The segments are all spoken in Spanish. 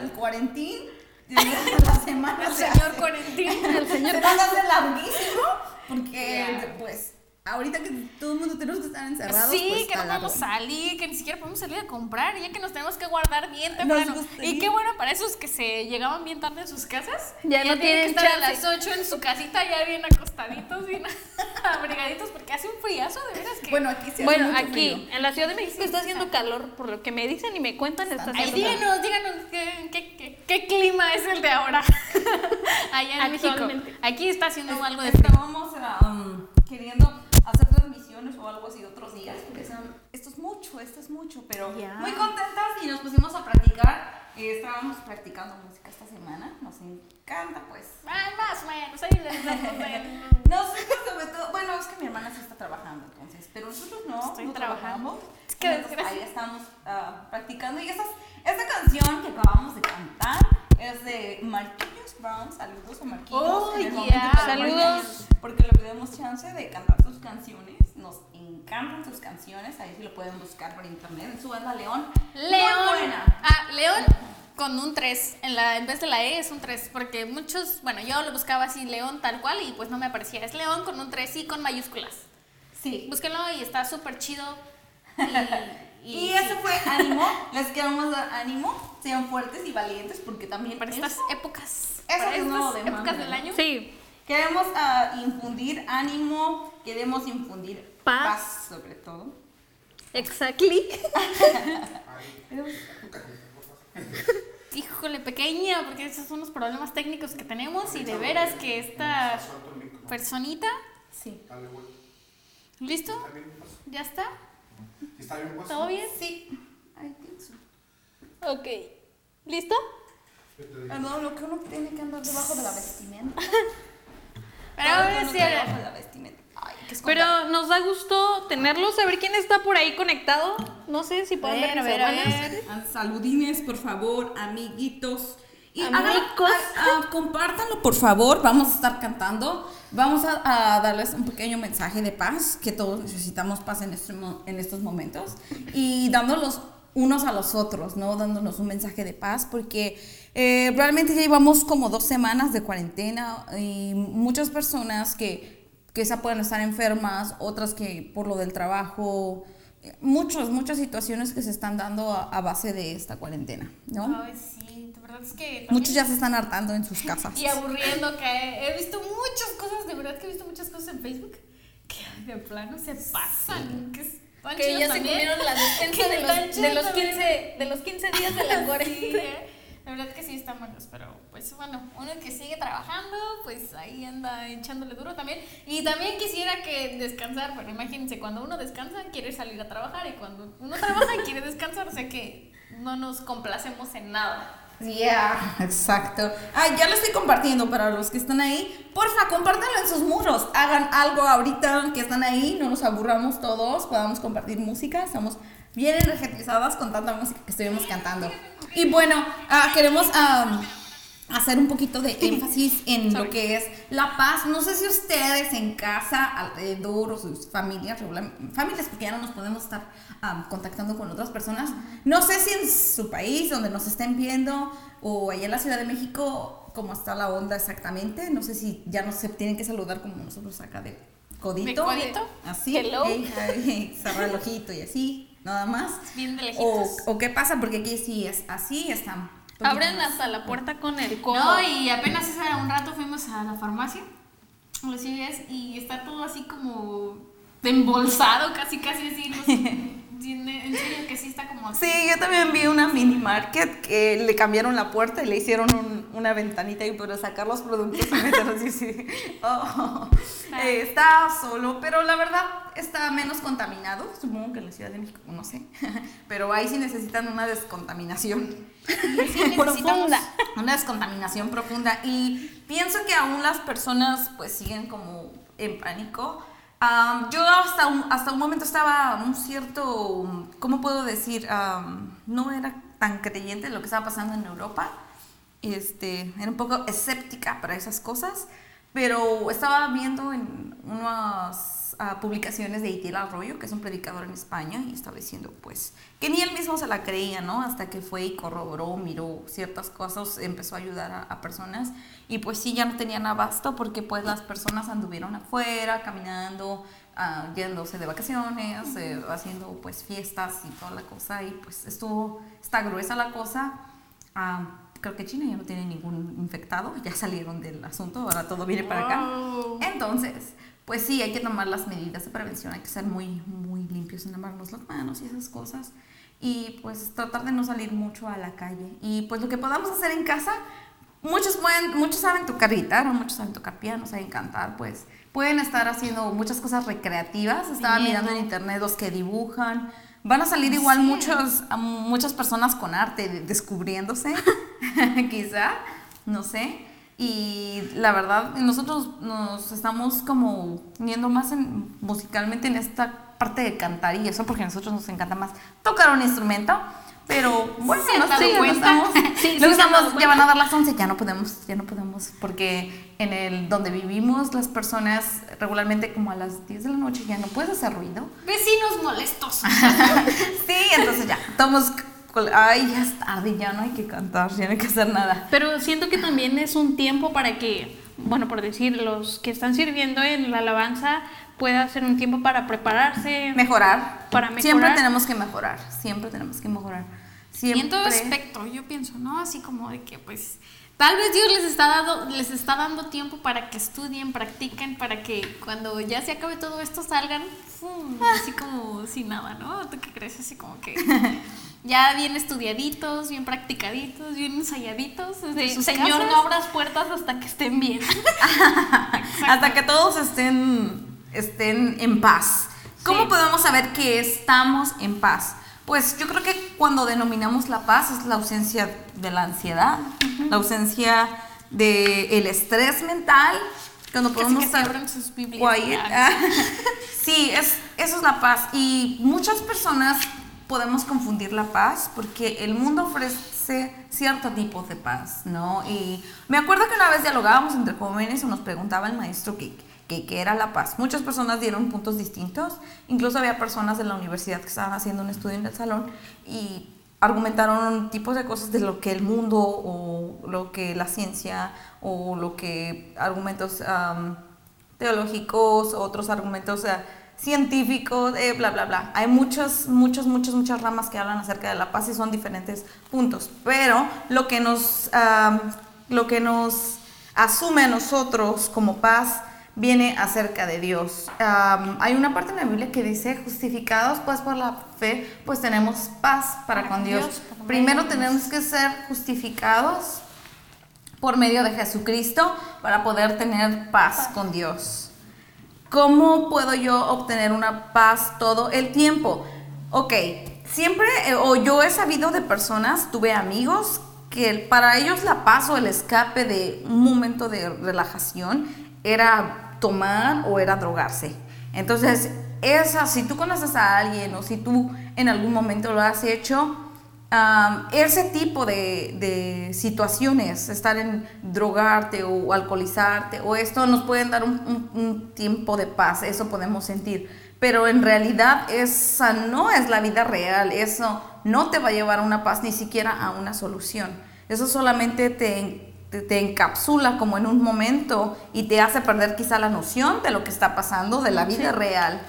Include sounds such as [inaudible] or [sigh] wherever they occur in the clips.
del cuarentín, de la semana. El se señor hace- Cuarentín. El señor se [laughs] hace larguísimo porque pues ahorita que todo el mundo tenemos que estar encerrados. Sí, pues, que no podemos salir, que ni siquiera podemos salir a comprar, ya que nos tenemos que guardar bien temprano. Y qué bueno para esos que se llegaban bien tarde a sus casas. Ya no tienen tienen que estar a chance. las 8 en su casita ya bien acostaditos, bien [laughs] abrigaditos, porque hace un friazo, de veras que. Bueno, aquí sí hace Bueno, mucho aquí frío. en la Ciudad de México está haciendo calor, por lo que me dicen y me cuentan, está Ay, díganos, díganos qué, qué, qué- qué clima es el de ahora. [laughs] Allá en México. Aquí está haciendo algo de frío. Estábamos um, queriendo transmisiones o algo así otros días, porque decían, esto es mucho, esto es mucho, pero Ya. muy contentas y nos pusimos a practicar. Eh, estábamos practicando música esta semana, nos encanta pues. Ay, más o menos, ahí les Nosotros [laughs] sobre todo, bueno, es que mi hermana sí está trabajando entonces, pero nosotros no, Estoy no trabajando. trabajamos. Es que desgracia. ahí estamos ah, practicando y esas, esta canción que acabamos de cantar es de Marquillos Brown, saludos a Marquillos. Oh, yeah. Saludos. Porque le pedimos chance de cantar sus canciones, encantan sus canciones, ahí sí lo pueden buscar por internet, en su banda León. León. buena. Ah, León con un 3. En, la, en vez de la E es un 3. Porque muchos, bueno, yo lo buscaba así, León tal cual, y pues no me aparecía. Es León con un 3 y con mayúsculas. Sí. Búsquenlo y está súper chido. [laughs] Y, Y, y eso sí, fue ánimo, les queremos dar ánimo, sean fuertes y valientes porque también para estas épocas. Eso para es nuevo estas de épocas manga, del año. Sí, Queremos ah, infundir ánimo, queremos infundir Paz. paz, sobre todo. exactly. [laughs] Híjole, pequeña, porque esos son los problemas técnicos que tenemos y de veras que esta personita. Sí. ¿Listo? ¿Ya está? ¿Está bien puesto? ¿Todo bien? Sí. Ok. ¿Listo? Ah, no, lo que uno tiene que andar debajo de la vestimenta. [laughs] Pero ahora sí, debajo de la vestimenta. Ay, qué escondida. Pero nos da gusto tenerlos, a ver quién está por ahí conectado. No sé si A pueden ver, ver, a ver, a ver. Saludines, por favor, amiguitos. Y hagan- compártanlo, por favor. Vamos a estar cantando. Vamos a, a darles un pequeño mensaje de paz, que todos necesitamos paz en, este en estos momentos. Y dándolos unos a los otros, ¿no? Dándonos un mensaje de paz, porque eh, realmente ya llevamos como dos semanas de cuarentena y muchas personas que quizá pueden estar enfermas, otras que por lo del trabajo, eh, muchas, muchas situaciones que se están dando a, a base de esta cuarentena, ¿no? Ay, sí, de verdad es que. también- Muchos ya se están hartando en sus casas. Y aburriendo, que he visto muchas cosas, de verdad que he visto muchas cosas en Facebook que de plano se pasan. Que, están Que chidas ya se también. comieron la despensa Que de los, de, los también. 15, de los 15 días de la [laughs] Sí, cuarentena. eh, la verdad que sí están buenos, pero pues bueno, uno que sigue trabajando, pues ahí anda echándole duro también. Y también quisiera que descansar, pero imagínense, cuando uno descansa quiere salir a trabajar y cuando uno [laughs] trabaja quiere descansar, o sea que no nos complacemos en nada. Yeah, exacto. Ay, ya lo estoy compartiendo para los que están ahí. Porfa, compártanlo en sus muros. Hagan algo ahorita que están ahí, no nos aburramos todos, podamos compartir música. Estamos bien energetizadas con tanta música que estuvimos cantando. Y bueno, ah, queremos am, hacer un poquito de énfasis en lo que es la paz. No sé si ustedes en casa, alrededor, o sus familias, familias, porque ya no nos podemos estar am, contactando con otras personas. No sé si en su país, donde nos estén viendo, o allá en la Ciudad de México, cómo está la onda exactamente. No sé si ya no se tienen que saludar como nosotros acá de codito. ¿De codito? Así. Hello. Cerrar el ojito y así, nada más. Bien de O, lejitos. o qué pasa, porque aquí sí es así, están. Abren hasta la puerta con el codo. No, y apenas hace un rato fuimos a la farmacia, a los CVS, y está todo así como embolsado, casi, casi así. no sé. [laughs] En serio que sí está como así. Sí, yo también vi una mini market que le cambiaron la puerta y le hicieron un- una ventanita y para sacar los productos [laughs] y meterlos y sí. Oh, eh, está solo, pero la verdad está menos contaminado. Supongo que en la Ciudad de México, no sé. [laughs] Pero ahí sí necesitan una descontaminación. [laughs] Profunda. Una descontaminación profunda. Y pienso que aún las personas pues siguen como en pánico. Am, yo hasta un, hasta un momento estaba un cierto, ¿cómo puedo decir? Am, no era tan creyente de lo que estaba pasando en Europa. Este, era un poco escéptica para esas cosas, pero estaba viendo en unas ah, publicaciones de Itiel Arroyo, que es un predicador en España, y estaba diciendo pues que ni él mismo se la creía, ¿no? Hasta que fue y corroboró, miró ciertas cosas, empezó a ayudar a, a personas y pues sí, ya no tenían abasto porque pues las personas anduvieron afuera, caminando, ah, yéndose de vacaciones, eh, haciendo pues fiestas y toda la cosa y pues estuvo, está gruesa la cosa. Ah, creo que China ya no tiene ningún infectado, ya salieron del asunto, ahora todo viene para acá. Wow. Entonces, pues sí, hay que tomar las medidas de prevención, hay que ser muy, muy limpios en lavarnos las manos y esas cosas. Y pues tratar de no salir mucho a la calle. Y pues lo que podamos hacer en casa, muchos pueden, muchos saben tocar guitarra, muchos saben tocar piano, saben cantar, pues pueden estar haciendo muchas cosas recreativas. Estaba mirando en internet los que dibujan. Van a salir igual muchos, muchas personas con arte de- descubriéndose, [laughs] quizá, no sé. Y la verdad, nosotros nos estamos como viendo más en- musicalmente en esta parte de cantar y eso, porque a nosotros nos encanta más tocar un instrumento. Pero bueno, ¿Se han no sé, estamos, [laughs] Sí, sí estamos- ya van a dar las 11, ya no podemos, ya no podemos, porque en el donde vivimos las personas regularmente como a las 10 de la noche ya no puedes hacer ruido. Vecinos molestos. [laughs] Sí, entonces ya, estamos, ay, ya es tarde, ya no hay que cantar, ya no hay que hacer nada. Pero siento que también es un tiempo para que, bueno, por decir, los que están sirviendo en la alabanza pueda ser un tiempo para prepararse. Mejorar. Para mejorar. Siempre tenemos que mejorar, siempre tenemos que mejorar. Y Siempre. en todo aspecto, yo pienso, ¿no? Así como de que, pues, tal vez Dios les está, dando, les está dando tiempo para que estudien, practiquen, para que cuando ya se acabe todo esto salgan ¡fum! así [laughs] como sin nada, ¿no? ¿Tú qué crees? Así como que ya bien estudiaditos, bien practicaditos, bien ensayaditos. desde sus Señor, casas. no abras puertas hasta que estén bien. [laughs] Hasta que todos estén, estén en paz. ¿Cómo Sí. podemos saber que estamos en paz? Pues yo creo que cuando denominamos la paz es la ausencia de la ansiedad, la ausencia del estrés mental, cuando podemos que estar sus Biblias. [laughs] sí, es, eso es la paz. Y muchas personas podemos confundir la paz porque el mundo ofrece cierto tipo de paz, ¿no? Y me acuerdo que una vez dialogábamos entre jóvenes y nos preguntaba el maestro qué, qué era la paz. Muchas personas dieron puntos distintos, incluso había personas de la universidad que estaban haciendo un estudio en el salón y argumentaron tipos de cosas de lo que el mundo o lo que la ciencia o lo que argumentos am, teológicos, otros argumentos eh, científicos, eh, bla, bla, bla. Hay muchas, muchas, muchas, muchas ramas que hablan acerca de la paz y son diferentes puntos. Pero lo que nos, ah, lo que nos asume a nosotros como paz viene acerca de Dios. Um, hay una parte en la Biblia que dice, justificados pues por la fe, pues tenemos paz para con Dios. Primero tenemos que ser justificados por medio de Jesucristo para poder tener paz con Dios. ¿Cómo puedo yo obtener una paz todo el tiempo? Ok, siempre, eh, o yo he sabido de personas, tuve amigos que para ellos la paz o el escape de un momento de relajación era tomar o era drogarse. Entonces, esa, si tú conoces a alguien o si tú en algún momento lo has hecho, Am, ese tipo de, de situaciones, estar en drogarte o alcoholizarte o esto, nos pueden dar un, un- un tiempo de paz, eso podemos sentir. Pero en realidad esa no es la vida real, eso no te va a llevar a una paz ni siquiera a una solución. Eso solamente te, te, te encapsula como en un momento y te hace perder quizá la noción de lo que está pasando, de la vida real.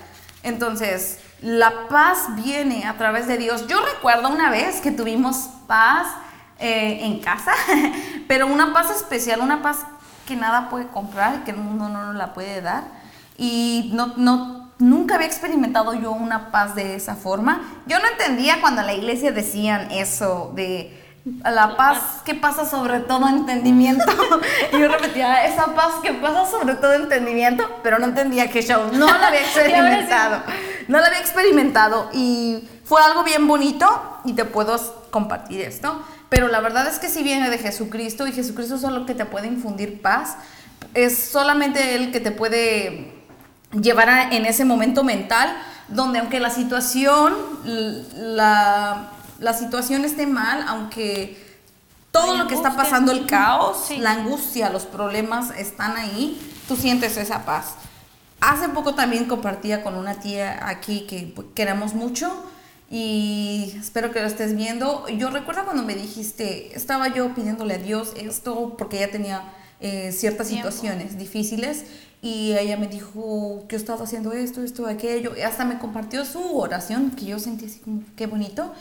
Entonces, la paz viene a través de Dios. Yo recuerdo una vez que tuvimos paz eh, en casa, [laughs] pero una paz especial, una paz que nada puede comprar, que el mundo no nos la puede dar. Y no, no, nunca había experimentado yo una paz de esa forma. Yo no entendía cuando en la iglesia decían eso de la paz que pasa sobre todo entendimiento. [laughs] y yo repetía, esa paz que pasa sobre todo entendimiento, pero no entendía qué show. No la había [laughs] experimentado. No la había experimentado y fue algo bien bonito y te puedo compartir esto. Pero la verdad es que si viene de Jesucristo y Jesucristo es solo que te puede infundir paz, es solamente Él que te puede llevar a- en ese momento mental donde aunque la situación, la, la situación esté mal, aunque todo lo que está pasando, el caos, Sí. la angustia, los problemas están ahí, tú sientes esa paz. Hace poco también compartía con una tía aquí que queremos mucho y espero que lo estés viendo. Yo recuerdo cuando me dijiste, estaba yo pidiéndole a Dios esto porque ella tenía eh, ciertas Tiempo. situaciones difíciles y ella me dijo que yo estaba haciendo esto, esto, aquello. Y hasta me compartió su oración que yo sentí así como, qué bonito.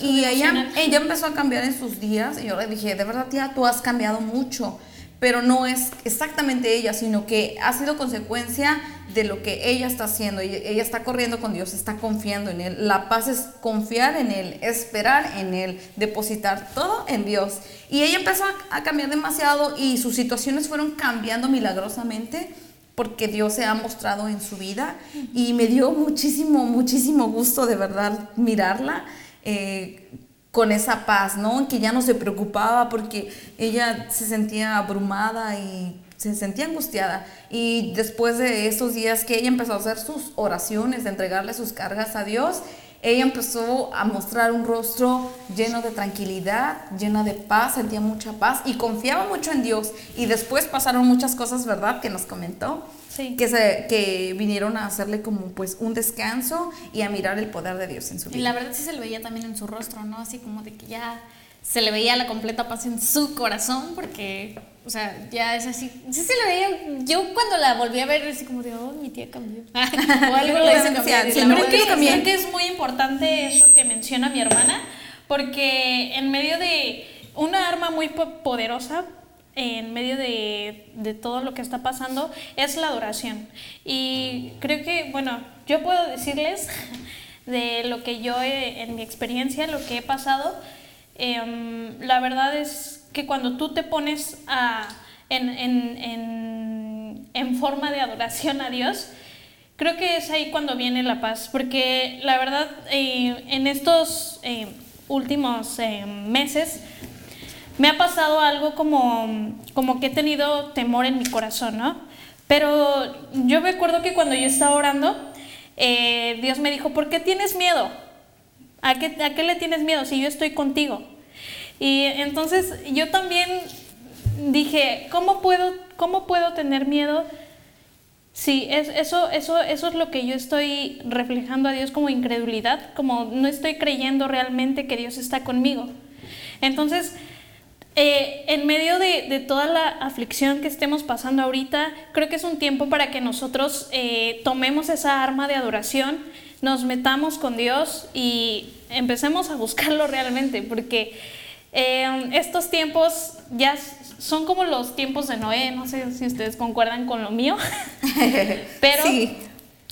Y ella, devocional. ella empezó a cambiar en sus días y yo le dije, de verdad tía, tú has cambiado mucho, pero no es exactamente ella, sino que ha sido consecuencia de lo que ella está haciendo. Ella, está corriendo con Dios, está confiando en Él. La paz es confiar en Él, esperar en Él, depositar todo en Dios. Y ella empezó a cambiar demasiado y sus situaciones fueron cambiando milagrosamente porque Dios se ha mostrado en su vida y me dio muchísimo, muchísimo gusto de verdad mirarla eh, con esa paz, ¿no? Que ya no se preocupaba porque ella se sentía abrumada y se sentía angustiada. Y después de esos días que ella empezó a hacer sus oraciones, de entregarle sus cargas a Dios, ella empezó a mostrar un rostro lleno de tranquilidad, llena de paz, sentía mucha paz y confiaba mucho en Dios. Y después pasaron muchas cosas, ¿verdad? Que nos comentó. Sí. Que, se, que vinieron a hacerle como pues un descanso y a mirar el poder de Dios en su Y vida. la verdad sí se le veía también en su rostro, ¿no? Así como de que ya se le veía la completa paz en su corazón, porque, o sea, ya es así. Sí se le veía. Yo cuando la volví a ver, así como de, oh, mi tía cambió. [laughs] o algo [laughs] la hizo cambiar. Sí, Creo que, creo que es muy importante eso que menciona mi hermana, porque en medio de una arma muy po- poderosa, en medio de, de todo lo que está pasando, es la adoración. Y creo que, bueno, yo puedo decirles [laughs] de lo que yo, he- en mi experiencia, lo que he pasado, em, la verdad es que cuando tú te pones a, en, en- en- en forma de adoración a Dios, Creo que es ahí cuando viene la paz, porque la verdad eh, en estos eh, últimos eh, meses me ha pasado algo como, como que he tenido temor en mi corazón, ¿no? Pero yo me acuerdo que cuando yo estaba orando, Dios me dijo, ¿por qué tienes miedo? ¿A qué, ¿A qué le tienes miedo si yo estoy contigo? Y entonces yo también dije, ¿cómo puedo, cómo puedo tener miedo? Sí, es, eso, eso, eso es lo que yo estoy reflejando a Dios como incredulidad, como no estoy creyendo realmente que Dios está conmigo. Entonces, eh, en medio de, de toda la aflicción que estemos pasando ahorita, creo que es un tiempo para que nosotros eh, tomemos esa arma de adoración, nos metamos con Dios y empecemos a buscarlo [laughs] realmente, porque eh, estos tiempos ya son como los tiempos de Noé, no sé si ustedes concuerdan con lo mío, [laughs] pero Sí.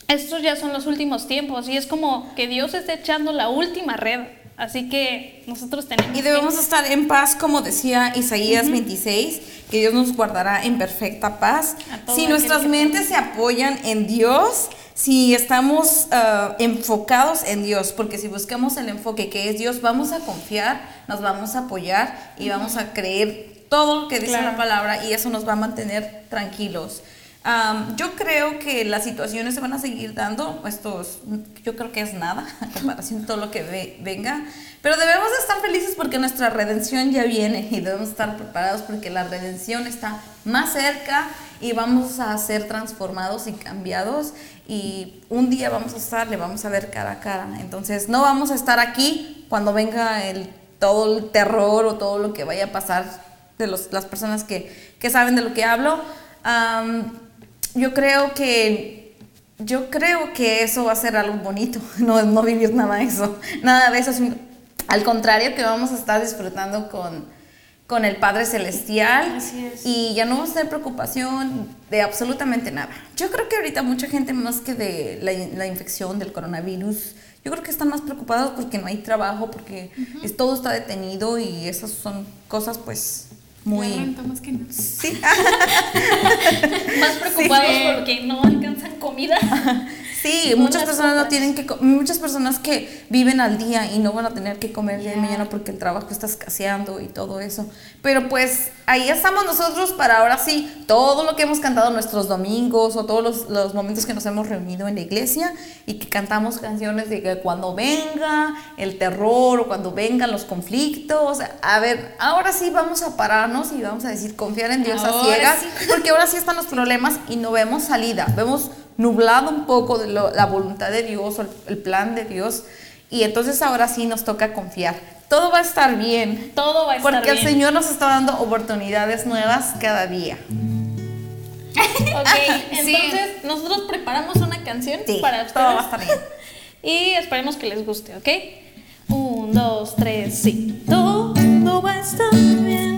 estos ya son los últimos tiempos y es como que Dios está echando la última red, así que nosotros tenemos Y que- debemos estar en paz, como decía Isaías 26, que Dios nos guardará en perfecta paz. Si nuestras mentes se apoyan en Dios, si estamos ah, enfocados en Dios, porque si buscamos el enfoque que es Dios, vamos a confiar, nos vamos a apoyar y vamos a creer todo lo que dice Claro. la palabra y eso nos va a mantener tranquilos. Am, yo creo que las situaciones se van a seguir dando, esto es- yo creo que es nada [laughs] en comparación a todo lo que ve- venga, pero debemos de estar felices porque nuestra redención ya viene y debemos estar preparados porque la redención está más cerca y vamos a ser transformados y cambiados y un día vamos a estar, le vamos a ver cara a cara, entonces no vamos a estar aquí cuando venga el, todo el terror o todo lo que vaya a pasar de los- las personas que, que saben de lo que hablo. Am, yo creo que yo creo que eso va a ser algo bonito, [laughs] no, no vivir nada de eso, nada de eso, sino- al contrario que vamos a estar disfrutando con, con el Padre Celestial Así es. y ya no vamos a tener preocupación de absolutamente nada. Yo creo que ahorita mucha gente más que de la, la infección del coronavirus, yo creo que están más preocupados porque no hay trabajo, porque es, todo está detenido y esas son cosas pues muy... Renta [laughs] más que. Sí. más preocupados Sí. porque no alcanzan comida. Sí, No muchas personas no tienen que, muchas personas que viven al día y no van a tener que comer día de mañana porque el trabajo está escaseando y todo eso. Pero pues ahí estamos nosotros para ahora sí, todo lo que hemos cantado nuestros domingos o todos los, los momentos que nos hemos reunido en la iglesia y que cantamos canciones de que cuando venga el terror o cuando vengan los conflictos, a ver, ahora sí vamos a pararnos y vamos a decir confiar en Dios a Ahora ciegas, sí. [laughs] porque ahora sí están los problemas y no vemos salida, vemos nublado un poco de lo- la voluntad de Dios o el, el plan de Dios y entonces ahora sí nos toca confiar. Todo va a estar bien, Todo va a estar porque el bien. Señor nos está dando oportunidades nuevas cada día. Ok, [laughs] Sí. entonces nosotros preparamos una canción Sí, para todo va a ustedes estar bien. [laughs] y esperemos que les guste, ¿ok? Un, dos, tres, sí. Todo va a estar bien,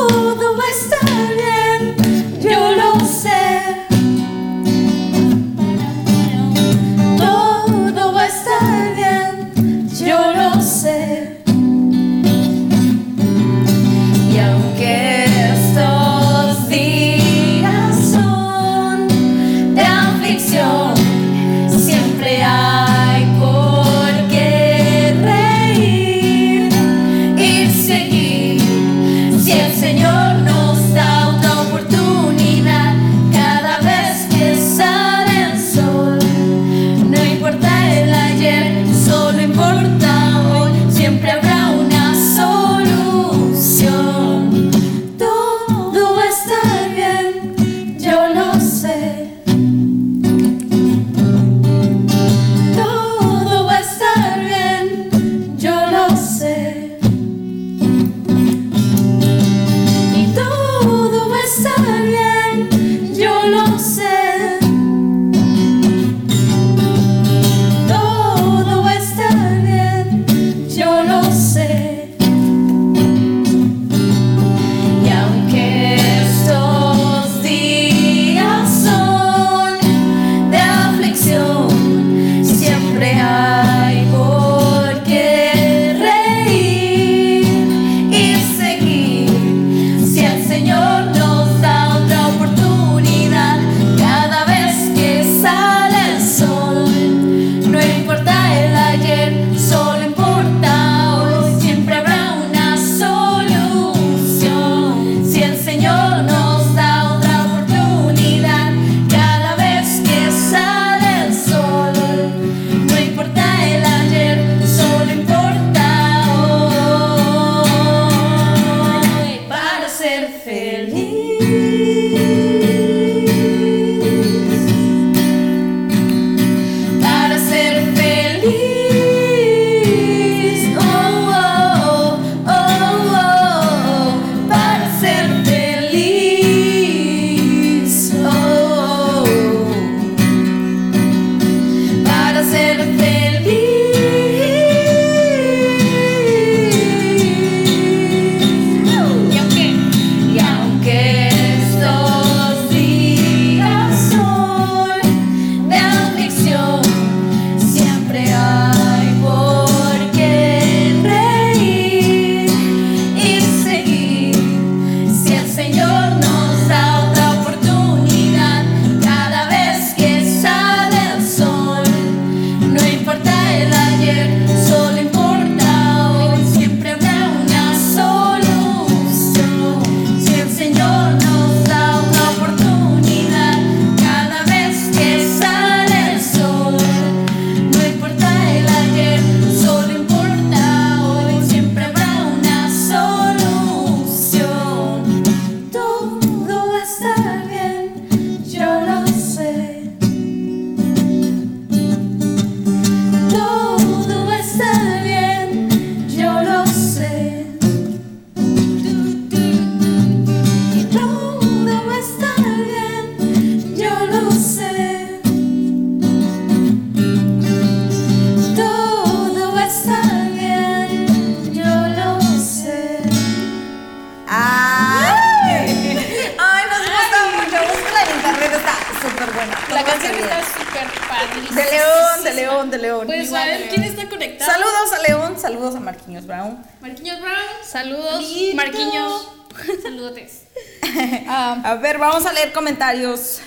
saludos a Marquinhos Brown. Marquinhos Brown. Saludos, Lindo. Marquiños. [laughs] Saludotes. [laughs] Ah, A ver, vamos a leer comentarios.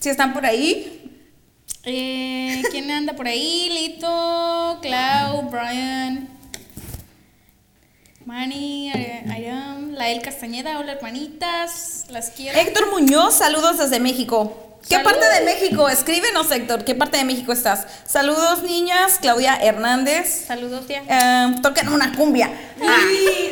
Si están por ahí. Eh, ¿Quién anda por ahí? Lito, Clau, Brian, Manny, Ayam, Lael Castañeda. Hola, hermanitas. Las quiero. Héctor Muñoz, saludos desde México. ¿Qué Saludos. parte de México? Escríbenos, Héctor. ¿Qué parte de México estás? Saludos, niñas. Claudia Hernández. saludos, tía. Eh, toquen una cumbia. Ah,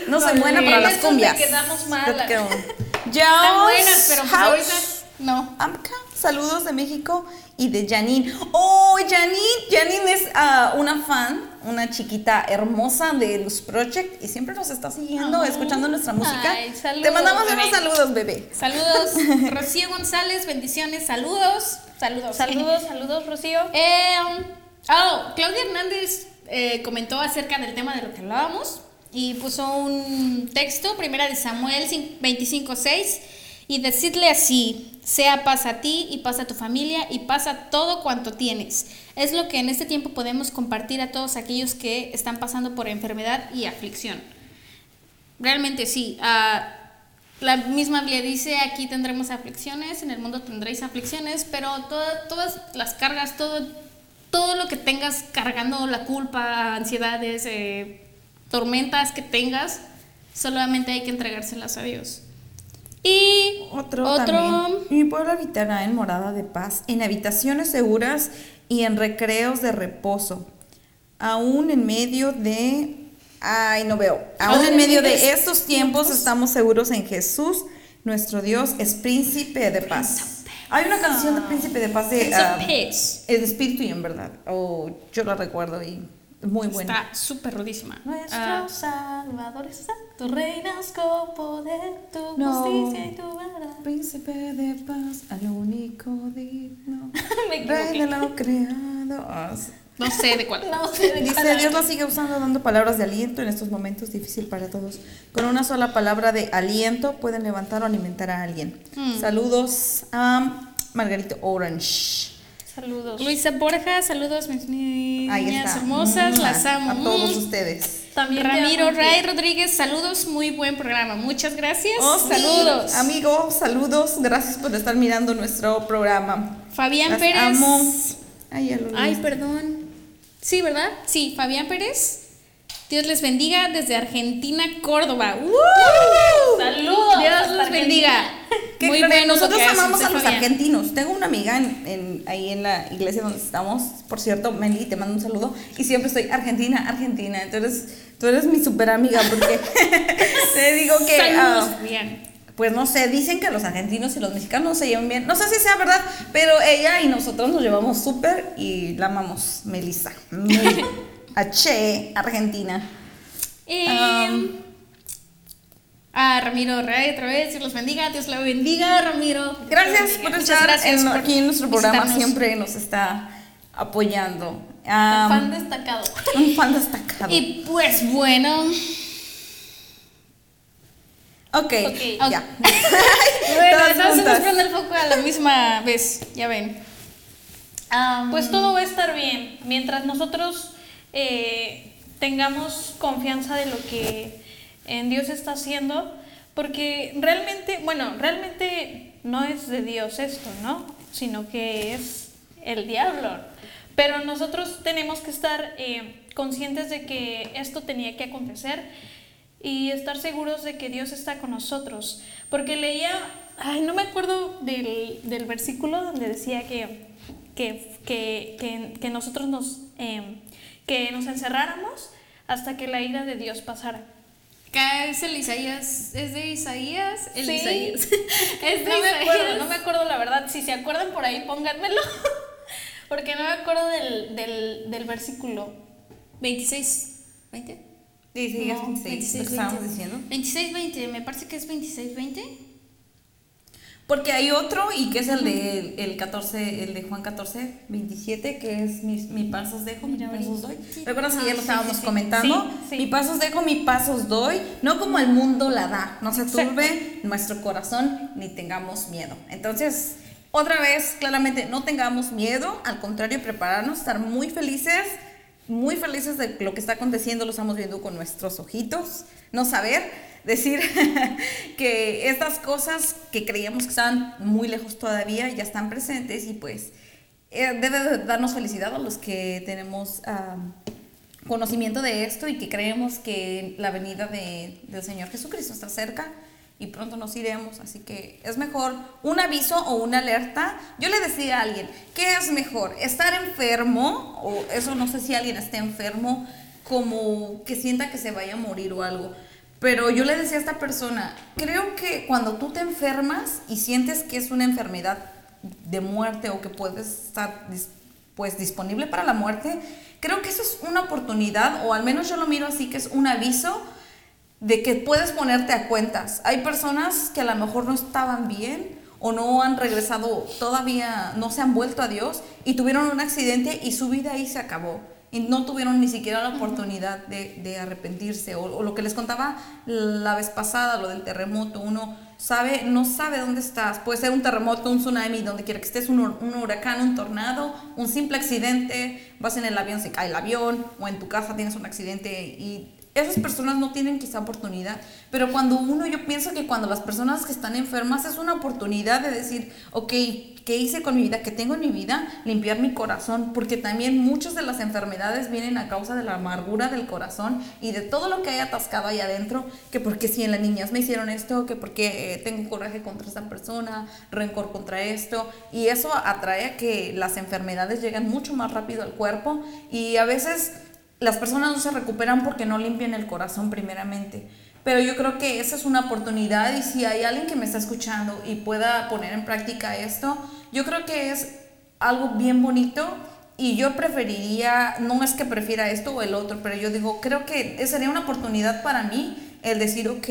no soy buena para las cumbias. quedamos mal. Están buenas, pero pues ahorita no. Amka, saludos de México y de Janine. Oh, Janine, Janine es ah, una fan, una chiquita hermosa de Luz Project y siempre nos está siguiendo, escuchando nuestra música. Ay, saludos, Te mandamos bebé. unos saludos, bebé. Saludos, [laughs] Rocío González, bendiciones, saludos. Saludos. Saludos, saludos, Rocío. Eh, oh, Claudia Hernández eh, comentó acerca del tema de lo que hablábamos y puso un texto, primera de Samuel 25.6, y decirle así, sea paz a ti y paz a tu familia y paz a todo cuanto tienes. Es lo que en este tiempo podemos compartir a todos aquellos que están pasando por enfermedad y aflicción. Realmente sí. ah, la misma Biblia dice, aquí tendremos aflicciones, en el mundo tendréis aflicciones, pero toda- todas las cargas, todo, todo lo que tengas cargando, la culpa, ansiedades, eh, tormentas que tengas, solamente hay que entregárselas a Dios. Y Otro, otro también. Mi pueblo habitará en morada de paz, en habitaciones seguras y en recreos de reposo. Aún en medio de... Ay, no veo. Aún en medio de estos tiempos estamos seguros en Jesús. Nuestro Dios es príncipe de paz. Hay una canción de príncipe de paz de... Of ah, el espíritu y en verdad. Oh, yo la recuerdo y muy buena. Está súper rudísima. Nuestro Ah, Salvador es tu reinas con poder, tu No. justicia y tu verdad. Príncipe de paz, al único digno. [laughs] Me Rey de lo creado. Ah, no sé de cuál. [laughs] No sé de Dice, cuál Dios la sigue usando dando palabras de aliento en estos momentos difíciles para todos. Con una sola palabra de aliento pueden levantar o alimentar a alguien. Mm. Saludos a Margarito Orange. Saludos. Luisa Borja, saludos mis niñas hermosas, Mm, las amo. A todos Mm. ustedes. También Ramiro Ray. Rodríguez, saludos, muy buen programa. Muchas gracias. Oh, sí. saludos. Amigo, saludos. Gracias por estar mirando nuestro programa. Fabián Las Pérez. amo. Ay, perdón. Sí, ¿verdad? Sí, Fabián Pérez. Dios les bendiga desde Argentina, Córdoba. ¡Woo! Saludos. Dios los bendiga. ¿Qué Muy lo Nosotros amamos a los argentinos. Tengo una amiga en, en- ahí en la iglesia donde estamos. Por cierto, Meli, te mando un saludo. Y siempre estoy Argentina, Argentina. Entonces, tú eres mi super amiga porque [laughs] te digo que. Saludos, ah, Fabián. pues no sé, dicen que los argentinos y los mexicanos se llevan bien. No sé si sea verdad, pero ella y nosotros nos llevamos súper y la amamos, Melissa. [laughs] Meli. H, Argentina. Eh, Um, a Ramiro Ray otra vez, Dios los bendiga, Dios la bendiga, Ramiro. Gracias por estar Muchas gracias en- por aquí en nuestro programa. visitarnos. Siempre nos está apoyando. Un Um, fan destacado. Un fan destacado. Y pues bueno, ok, Ok. ya. [laughs] bueno estamos prende el foco a la misma vez, ya ven. Pues todo va a estar bien mientras nosotros eh, tengamos confianza de lo que en Dios está haciendo, porque realmente, bueno, realmente no es de Dios esto, ¿no? Sino que es el diablo. Pero nosotros tenemos que estar eh, conscientes de que esto tenía que acontecer y estar seguros de que Dios está con nosotros. Porque leía, ay, no me acuerdo del, del versículo donde decía que, que, que, que- nosotros nos, eh, que nos encerráramos hasta que la ira de Dios pasara. Acá es el Isaías, es de Isaías, el Sí. Isaías. [laughs] es de No me Isaías. acuerdo, no me acuerdo la verdad. Si se acuerdan por ahí, pónganmelo. [laughs] Porque no me acuerdo del, del, del versículo. 26, 20. Sí, sí, es No, 26, lo que estábamos diciendo. 26, 20, me parece que es 26, 20. Porque hay otro y que es el de el 14, el de Juan 14, 27, que es mi, mi pasos dejo, mi pasos doy. ¿Recuerdas que ya lo estábamos comentando? Sí, sí. Mi pasos dejo, mi pasos doy, no como el mundo la da, no se turbe nuestro corazón ni tengamos miedo. Entonces, otra vez, claramente, no tengamos miedo, al contrario, prepararnos, estar muy felices, muy felices de lo que está aconteciendo, lo estamos viendo con nuestros ojitos, no saber, decir [laughs] que estas cosas que creíamos que estaban muy lejos todavía ya están presentes y pues eh, debe de darnos felicidad a los que tenemos conocimiento de esto y que creemos que la venida de- del Señor Jesucristo está cerca y pronto nos iremos. Así que es mejor un aviso o una alerta. Yo le decía a alguien, ¿qué es mejor? ¿Estar enfermo? O eso no sé si alguien esté enfermo, como que sienta que se vaya a morir o algo. Pero yo le decía a esta persona, creo que cuando tú te enfermas y sientes que es una enfermedad de muerte o que puedes estar pues disponible para la muerte, creo que eso es una oportunidad o al menos yo lo miro así que es un aviso de que puedes ponerte a cuentas. Hay personas que a lo mejor no estaban bien o no han regresado todavía, no se han vuelto a Dios y tuvieron un accidente y su vida ahí se acabó. Y no tuvieron ni siquiera la oportunidad de, de arrepentirse. O, o lo que les contaba la vez pasada, lo del terremoto. Uno sabe, no sabe dónde estás. Puede ser un terremoto, un tsunami, donde quiera que estés, un, un huracán, un tornado, un simple accidente. Vas en el avión, se cae el avión, o en tu casa tienes un accidente y esas personas no tienen quizá oportunidad, pero cuando uno, yo pienso que cuando las personas que están enfermas es una oportunidad de decir, ok, ¿qué hice con mi vida? ¿Qué tengo en mi vida? Limpiar mi corazón, porque también muchas de las enfermedades vienen a causa de la amargura del corazón y de todo lo que hay atascado ahí adentro, que porque si en las niñas me hicieron esto, que porque eh, tengo coraje contra esta persona, rencor contra esto, y eso atrae a que las enfermedades lleguen mucho más rápido al cuerpo y a veces las personas no se recuperan porque no limpian el corazón primeramente. Pero yo creo que esa es una oportunidad y si hay alguien que me está escuchando y pueda poner en práctica esto, yo creo que es algo bien bonito y yo preferiría, no es que prefiera esto o el otro, pero yo digo, creo que sería una oportunidad para mí el decir, ok,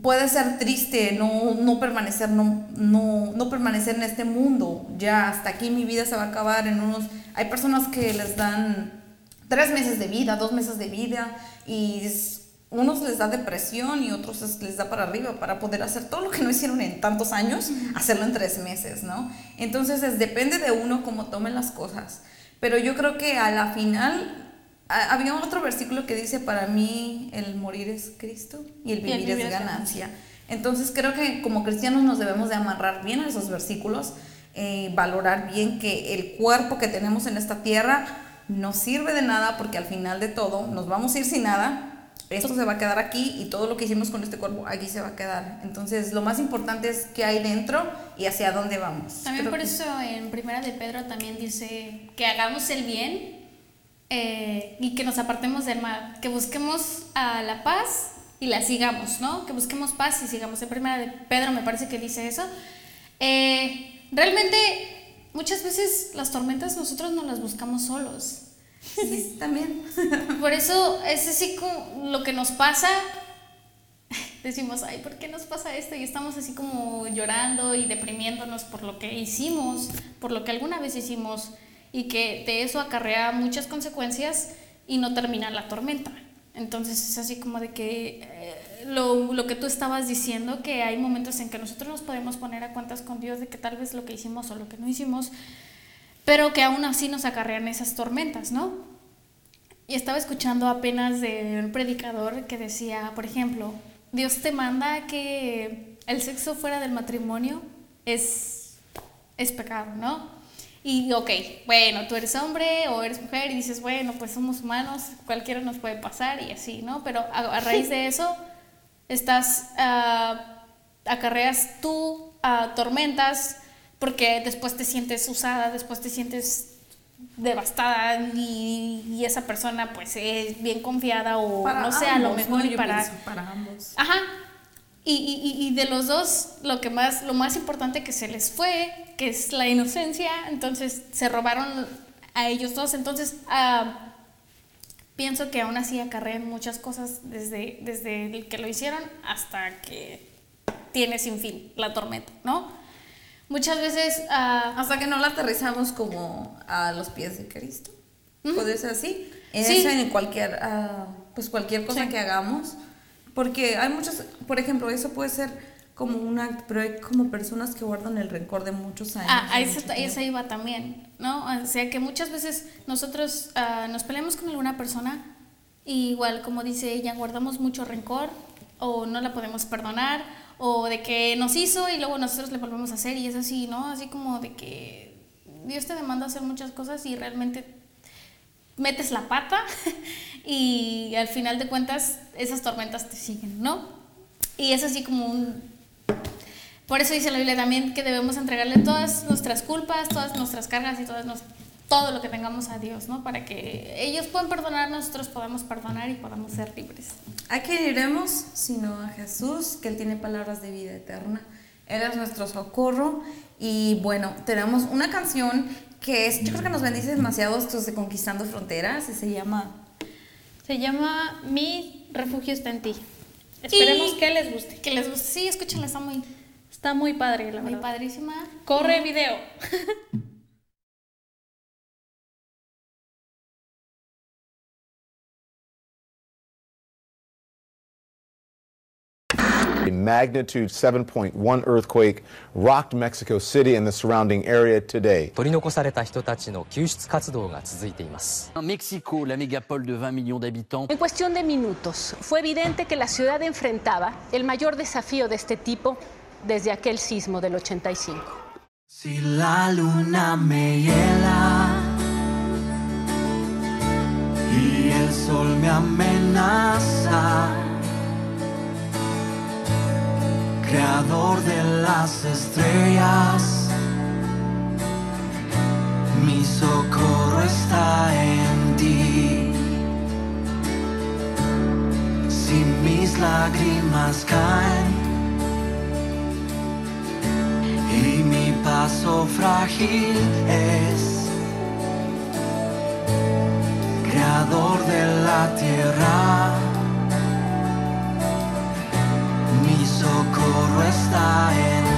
puede ser triste no, no permanecer no, no, no permanecer en este mundo ya hasta aquí mi vida se va a acabar en unos hay personas que les dan tres meses de vida dos meses de vida y es- unos les da depresión y otros es- les da para arriba para poder hacer todo lo que no hicieron en tantos años hacerlo en tres meses no entonces es, depende de uno cómo tome las cosas. Pero yo creo que a la final a- había otro versículo que dice, para mí el morir es Cristo y el Y el vivir, es ganancia. Entonces creo que como cristianos nos debemos de amarrar bien a esos versículos, eh, valorar bien que el cuerpo que tenemos en esta tierra no sirve de nada porque al final de todo nos vamos a ir sin nada. Esto se va a quedar aquí y todo lo que hicimos con este cuerpo aquí se va a quedar. Entonces lo más importante es qué hay dentro y hacia dónde vamos. También Creo por que- eso en Primera de Pedro también dice que hagamos el bien eh, y que nos apartemos del mal, que busquemos a la paz y la sigamos, ¿no? Que busquemos paz y sigamos. En Primera de Pedro me parece que dice eso. Eh, realmente muchas veces las tormentas nosotros no las buscamos solos. Sí, también. [laughs] Por eso es así como lo que nos pasa. Decimos, ay, ¿por qué nos pasa esto? Y estamos así como llorando y deprimiéndonos por lo que hicimos, por lo que alguna vez hicimos, y que de eso acarrea muchas consecuencias y no termina la tormenta. Entonces es así como de que eh, lo, lo que tú estabas diciendo, que hay momentos en que nosotros nos podemos poner a cuentas con Dios de que tal vez lo que hicimos o lo que no hicimos, pero que aún así nos acarrean esas tormentas, ¿no? Y estaba escuchando apenas de un predicador que decía, por ejemplo, Dios te manda que el sexo fuera del matrimonio es, es pecado, ¿no? Y ok, bueno, tú eres hombre o eres mujer y dices, bueno, pues somos humanos, cualquiera nos puede pasar y así, ¿no? Pero a, a raíz de eso, estás, ah, acarreas tú tormentas porque después te sientes usada, después te sientes devastada y, y esa persona pues es bien confiada o no sé, a lo mejor ¿no? para... para ambos. Ajá. Y, y- y- de los dos, lo, que más, lo más importante que se les fue, que es la inocencia, entonces se robaron a ellos dos. Entonces, ah, pienso que aún así acarrean muchas cosas desde, desde el que lo hicieron hasta que tiene sin fin la tormenta, ¿no? Muchas veces... ah, Hasta que no la aterrizamos como a los pies de Cristo. Puede ser así. En Sí. eso, en cualquier, ah, pues cualquier cosa Sí. que hagamos. Porque hay muchos, por ejemplo, eso puede ser como un acto, pero hay como personas que guardan el rencor de muchos años. Ah, a de eso, mucho eso tiempo. iba también, ¿no? O sea, que muchas veces nosotros ah, nos peleamos con alguna persona y igual, como dice ella, guardamos mucho rencor o no la podemos perdonar o de que nos hizo y luego nosotros le volvemos a hacer y es así, ¿no? Así como de que Dios te demanda hacer muchas cosas y realmente metes la pata [laughs] y al final de cuentas esas tormentas te siguen, ¿no? Y es así como un por eso dice la Biblia también que debemos entregarle todas nuestras culpas, todas nuestras cargas y todas nos- todo lo que tengamos a Dios, ¿no? Para que ellos puedan perdonar, nosotros podamos perdonar y podamos ser libres. ¿A quién iremos sino a Jesús, que Él tiene palabras de vida eterna? Él es nuestro socorro. Y bueno, tenemos una canción que es, yo creo que nos bendice demasiado estos de Conquistando Fronteras y se llama Se llama Mi refugio está en ti. Esperemos Y- que les guste. Que les guste. Sí, escúchenla, está muy, Está muy padre, la muy verdad. padrísima. Corre video. [laughs] magnitude 7.1 earthquake rocked Mexico City and the surrounding area today. 取り残された人たちの救出活動が続いています Mexico, la mégapole de 20 millions d'habitants, En cuestión de minutos, fue evidente que la ciudad enfrentaba el mayor desafío de este tipo desde aquel sismo del 85. Si la luna me hiela y el sol me amenaza, creador de las estrellas, mi socorro está en ti. Si mis lágrimas caen, y mi paso frágil es creador de la tierra. Socorro está en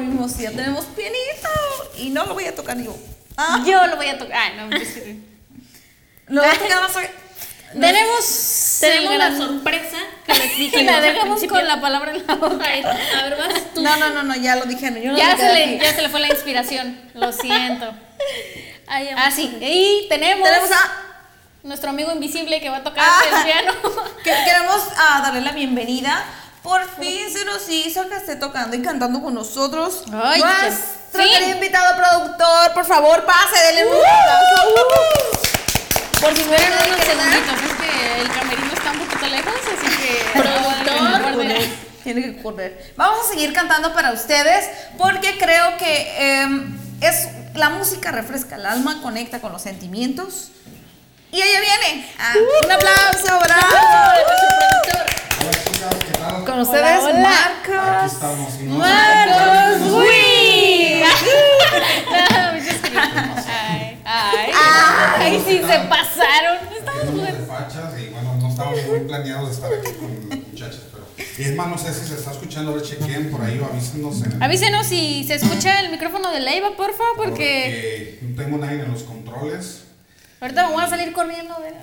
Movimos, ya tenemos pianito. Y no lo voy a tocar yo. Ah, Yo lo voy a tocar. Ay, no, me [laughs] lo voy a tocar más Tenemos, Tenemos la sorpresa [laughs] que les dije. Y la dejamos con la palabra en la boca. A ver, vas tú. No, no, no, no, ya lo dijeron. Yo no Ya se, le, ya se le fue la inspiración. Lo [laughs] siento. Ay. Ah, sí. Y tenemos, Tenemos a. nuestro amigo invisible que va a tocar Ah. el piano. que queremos ah, darle la bienvenida. Por fin se nos hizo que esté tocando y cantando con nosotros. Ay, Nuestro sí. invitado productor, por favor, pase, denle un aplauso. Por si fueran nadie unos segunditos, es que el camerino está un poquito lejos, así que. [laughs] Productor. Tiene que correr. Vamos a seguir cantando para ustedes porque creo que em, es la música refresca el alma, conecta con los sentimientos. Y ella viene. Ah, un aplauso, bravo. Con ustedes, Marcos. Marcos Uy. No, me just kidding. Ay, ay, ay, sí se pasaron. Estamos de fachas y bueno, no estábamos muy planeados de estar aquí con muchachas, pero. Y es más, no sé si se está escuchando, a ver, chequen por ahí o avísenos en el. Avísenos si se escucha el micrófono de Leiva, porfa, porque Porque no tengo nadie en los controles. ahorita me voy a salir corriendo. ver.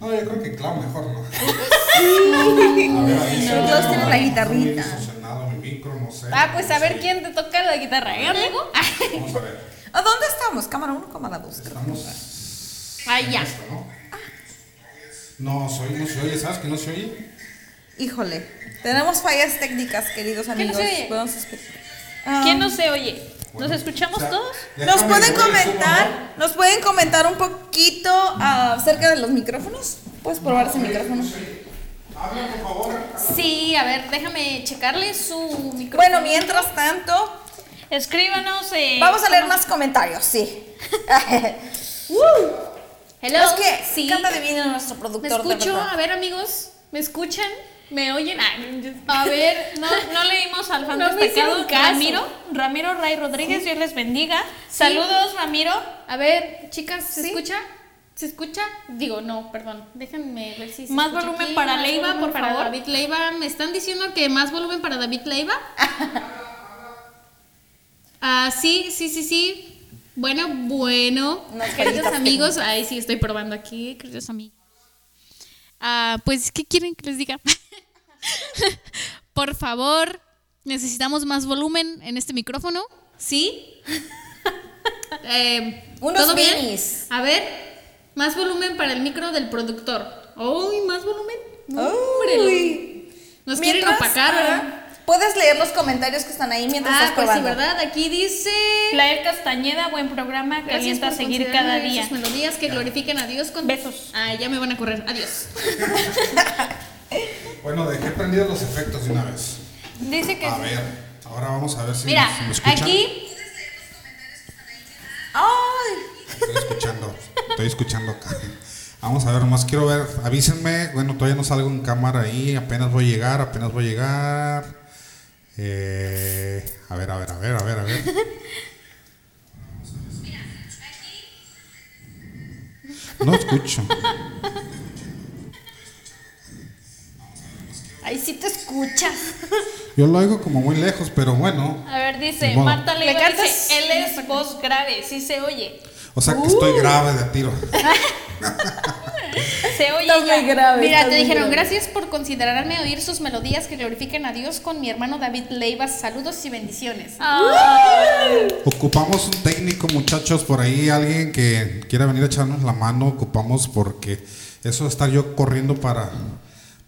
No, yo creo que claro, mejor no. A ver. Dios tiene la guitarrita. distorsionado mi micro, no sé. Ah, pues a no ver quién te toca la guitarra, ¿eh, amigo? Vamos a ver. ¿A dónde estamos? Cámara 1, cámara 2. Estamos. Ya. esto, ¿no? No, soy, no se oye, ¿sabes que no se oye? Híjole, tenemos fallas técnicas, queridos ¿Quién no amigos. se oye? Podemos escuchar. Ah, ¿Quién no se oye? ¿Nos escuchamos o sea, todos? Nos pueden comentar, ¿no? nos pueden comentar un poquito acerca de los micrófonos. ¿Puedes probar ese micrófono? Habla, por favor. Sí, a ver, déjame checarle su micrófono. Bueno, mientras tanto, Escríbanos. eh, vamos a leer más comentarios, sí. [laughs] Hello. es que sí. canta divino nuestro ¿Me productor. de escucho? A ver, amigos, ¿me escuchan? ¿Me oyen? Ay, A ver, no, no leímos al fan No destacado. Ramiro, Ramiro Ray Rodríguez, Dios les bendiga. Saludos, Ramiro. A ver, chicas, ¿se escucha? ¿Se escucha? Digo, no, perdón. Déjenme ver si se Más escucha volumen aquí. para Más Leiva, volumen por para favor. David Leiva. ¿Me están diciendo que más volumen para David Leiva? [laughs] Ah, sí, sí, sí, sí. Bueno, bueno. Queridos amigos. Ay, sí, estoy probando aquí, queridos amigos. Ah, pues, ¿qué quieren que les diga? [laughs] [laughs] Por favor, necesitamos más volumen en este micrófono. ¿Sí? [laughs] Eh, Unos ¿Todo bien? A ver, más volumen para el micro del productor. ¡Uy, más volumen! Hombre, Uy. Nos quieren opacar, ¿verdad? ah, Puedes leer los comentarios que están ahí mientras Ah, estás pues sí, probando. ¿verdad? Aquí dice... Lael Castañeda, buen programa, Gracias calienta a seguir cada día. melodías que glorifiquen a Dios con... Besos. Ah, ya me van a correr. Adiós. [laughs] Bueno, dejé prendidos los efectos de una vez. Dice que A ver, ahora vamos a ver si, Mira, si me escuchan. aquí... ¡Ay! Estoy escuchando, estoy escuchando acá. Vamos a ver, nomás quiero ver, avísenme, bueno, todavía no salgo en cámara ahí, apenas voy a llegar, apenas voy a llegar. Eh, a ver, a ver, a ver, a ver, a ver. [laughs] No escucho. Ahí sí te escuchas. [laughs] Yo lo oigo como muy lejos, pero bueno. A ver, dice. Marta Leiva, ¿Le cantas? dice, él es voz grave, sí se oye. O sea que estoy grave de tiro. [laughs] Se oye Estás ya. muy grave. Mira, te dijeron, grave. gracias por considerarme oír sus melodías que glorifiquen a Dios con mi hermano David Leiva. Saludos y bendiciones. Ocupamos un técnico, muchachos, por ahí alguien que quiera venir a echarnos la mano, ocupamos porque eso de estar yo corriendo para,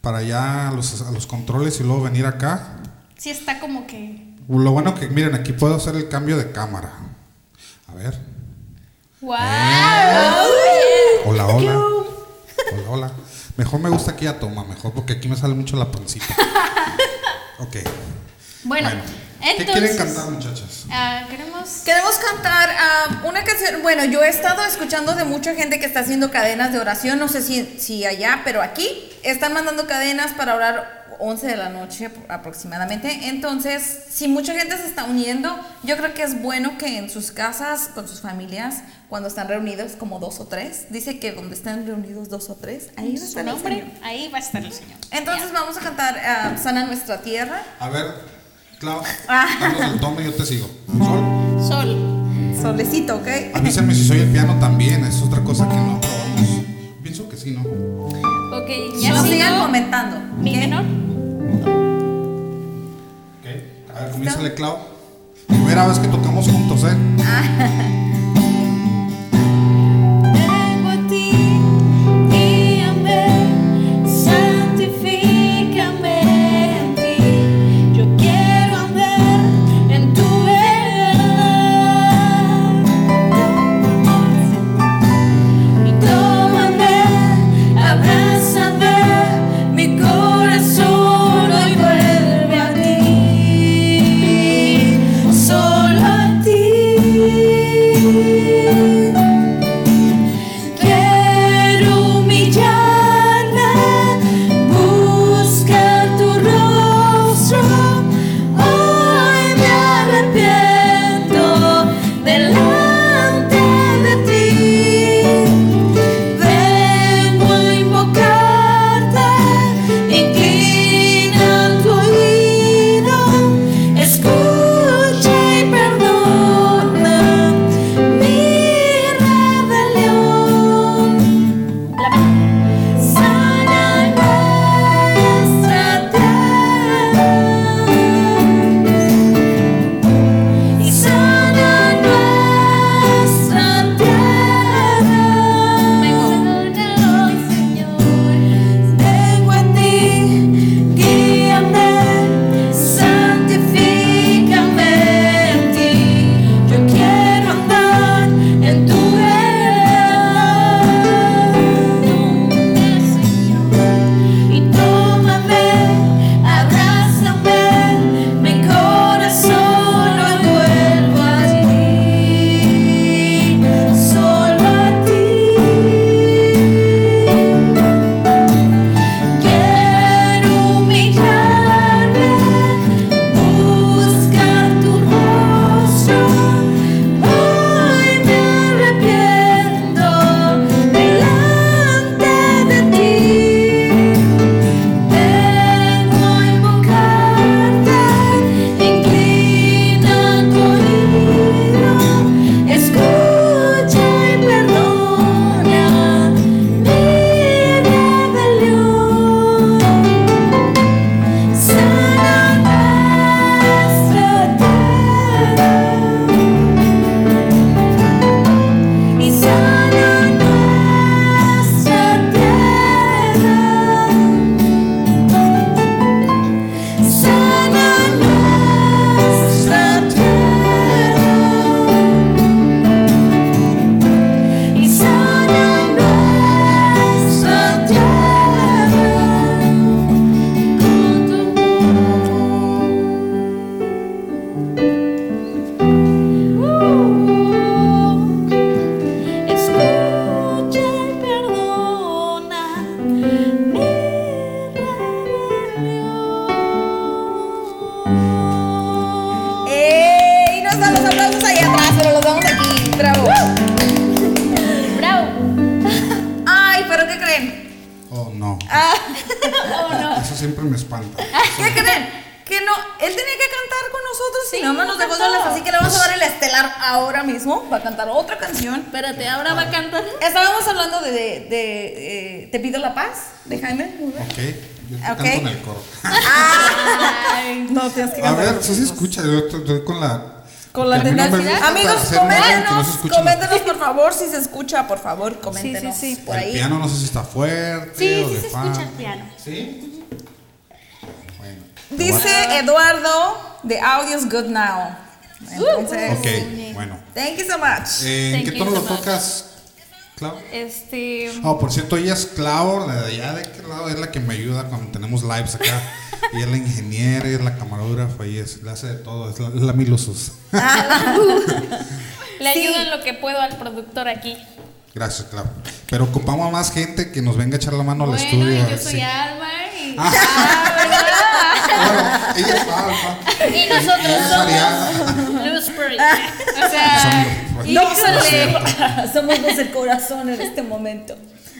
para allá a los, a los controles y luego venir acá. Sí está como que... Lo bueno que, miren, aquí puedo hacer el cambio de cámara. A ver. ¡Wow! Hola, hola. Hola, hola. Mejor me gusta aquí a toma, mejor, porque aquí me sale mucho la pancita. [laughs] Ok. Bueno, Bueno, entonces... ¿Qué quieren cantar, muchachas? ah, queremos... Queremos cantar ah, una canción. Bueno, yo he estado escuchando de mucha gente que está haciendo cadenas de oración. No sé si, si allá, pero aquí están mandando cadenas para orar 11 de la noche aproximadamente. Entonces, si mucha gente se está uniendo, yo creo que es bueno que en sus casas, con sus familias, cuando están reunidos como dos o tres, dice que donde están reunidos dos o tres, ahí va a estar el nombre, Señor. ahí va a estar el Señor. Entonces vamos a cantar ah, Sana nuestra tierra. A ver, Clau, [laughs] Ah. danos el tono y yo te sigo. Sol. Sol. Solecito, ¿ok? Avísenme si soy el piano también, es otra cosa que no probamos. Pienso que sí, ¿no? Ok, No ya sigan sigo. comentando. Mi ¿ok? menor. Ok. A ver, comiénzale, Clau. Primera vez que tocamos juntos, ¿eh? [laughs] Espérate, ahora va a cantar. Estábamos hablando de, de, de, eh, Te pido la paz, de Jaime. Ok, yo canto en el coro. Ay, no, tienes que A ver, si se escucha, yo estoy con la... Con la no gusta Amigos, no coméntenos, coméntenos por favor si se escucha, por favor, coméntenos sí, sí. por El ahí. piano no sé si está fuerte Sí, o sí de se escucha el piano. ¿Sí? Bueno. Dice Eduardo, the audio's good now. Entonces, Ok, bueno. thank you so much. Eh, ¿En Thank qué tono so lo tocas, Clau? Este. Oh, por cierto, ella es Clau, la de allá de aquel lado, es la que me ayuda cuando tenemos lives acá. [laughs] Ella es la ingeniera, ella es la camarógrafa, y es, la hace de todo, es la, la milusos. [laughs] Le Sí. ayudo en lo que puedo al productor aquí. Gracias, Clau. Pero ocupamos más gente que nos venga a echar la mano al Bueno, estudio. y a yo soy si- Alma y. [laughs] Ah. Bueno, ella es Alma. Y nosotros Ella somos O sea. Somos- No híjole. [laughs] somos los del corazón en este momento.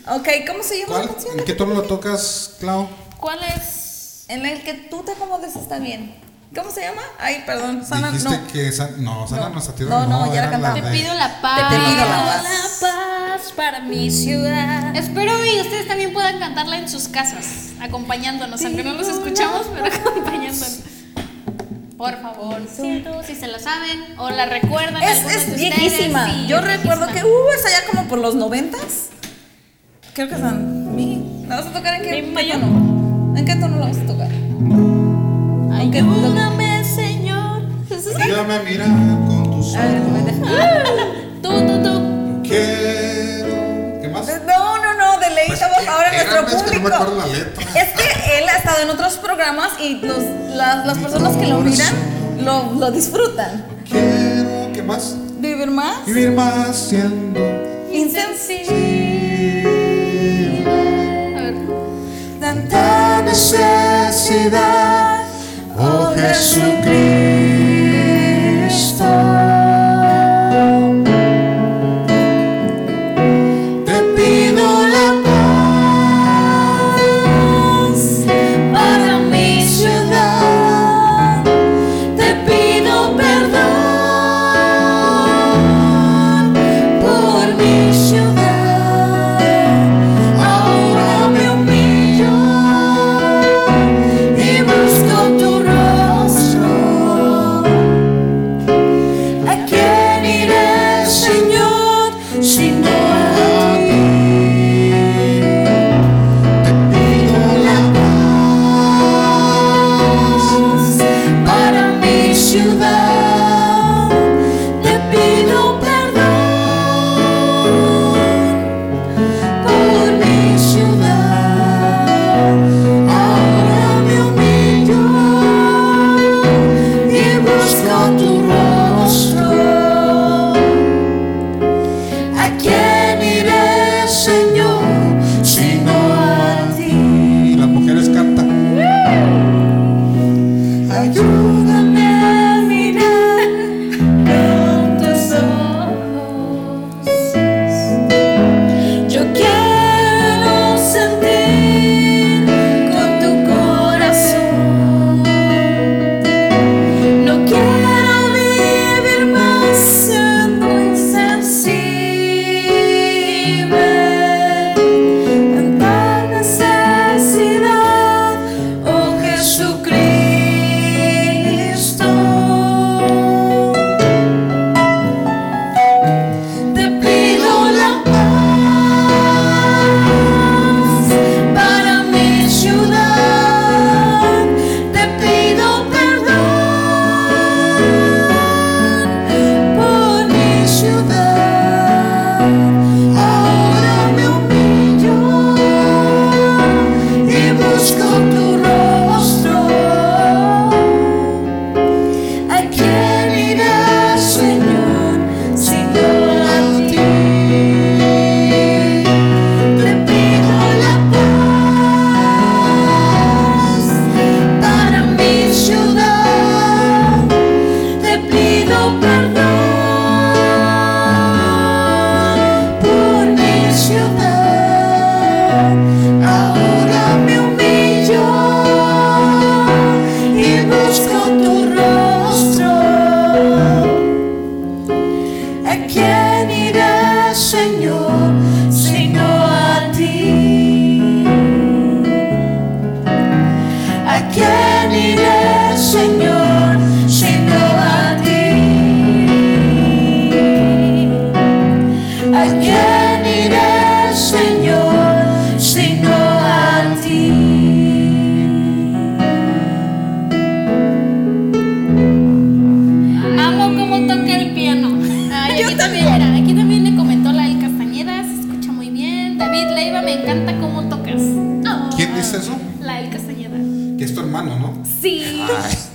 Ok, ¿cómo se llama la ¿Cuál? canción? ¿En qué tono lo tocas, Clau? ¿Cuál es? En el que tú te acomodes está bien. ¿Cómo se llama? Ay, perdón, Sana, Dijiste no. que San- no, Sana No. tierra No, no, ya la cantamos. Te pido la paz. Te pido la paz. La paz para mi ciudad. Espero y ustedes también puedan cantarla en sus casas, acompañándonos, aunque no los escuchamos, pero [laughs] acompañándonos. Por favor, si se la saben o la recuerdan. Es, es de viejísima. sí, Yo es recuerdo que, uh, es allá como por los noventas. Creo que son. Mi. ¿La vas a tocar en qué, Mi qué tono? ¿En qué tono la vas a tocar? Ayúdame, Señor. Mírame a mirar con tus A ver, ojos. me deja- Tú, tú, tú. Quiero. ¿Qué más? No, deleitamos Pues, ahora a espérame, nuestro es que no me público. acuerdo la letra. Es que él ha estado en otros programas y los, las, las personas que lo miran lo, lo disfrutan. Quiero. ¿Qué más? Vivir más Vivir más siendo. A ver. Tanta necesidad, oh Jesucristo.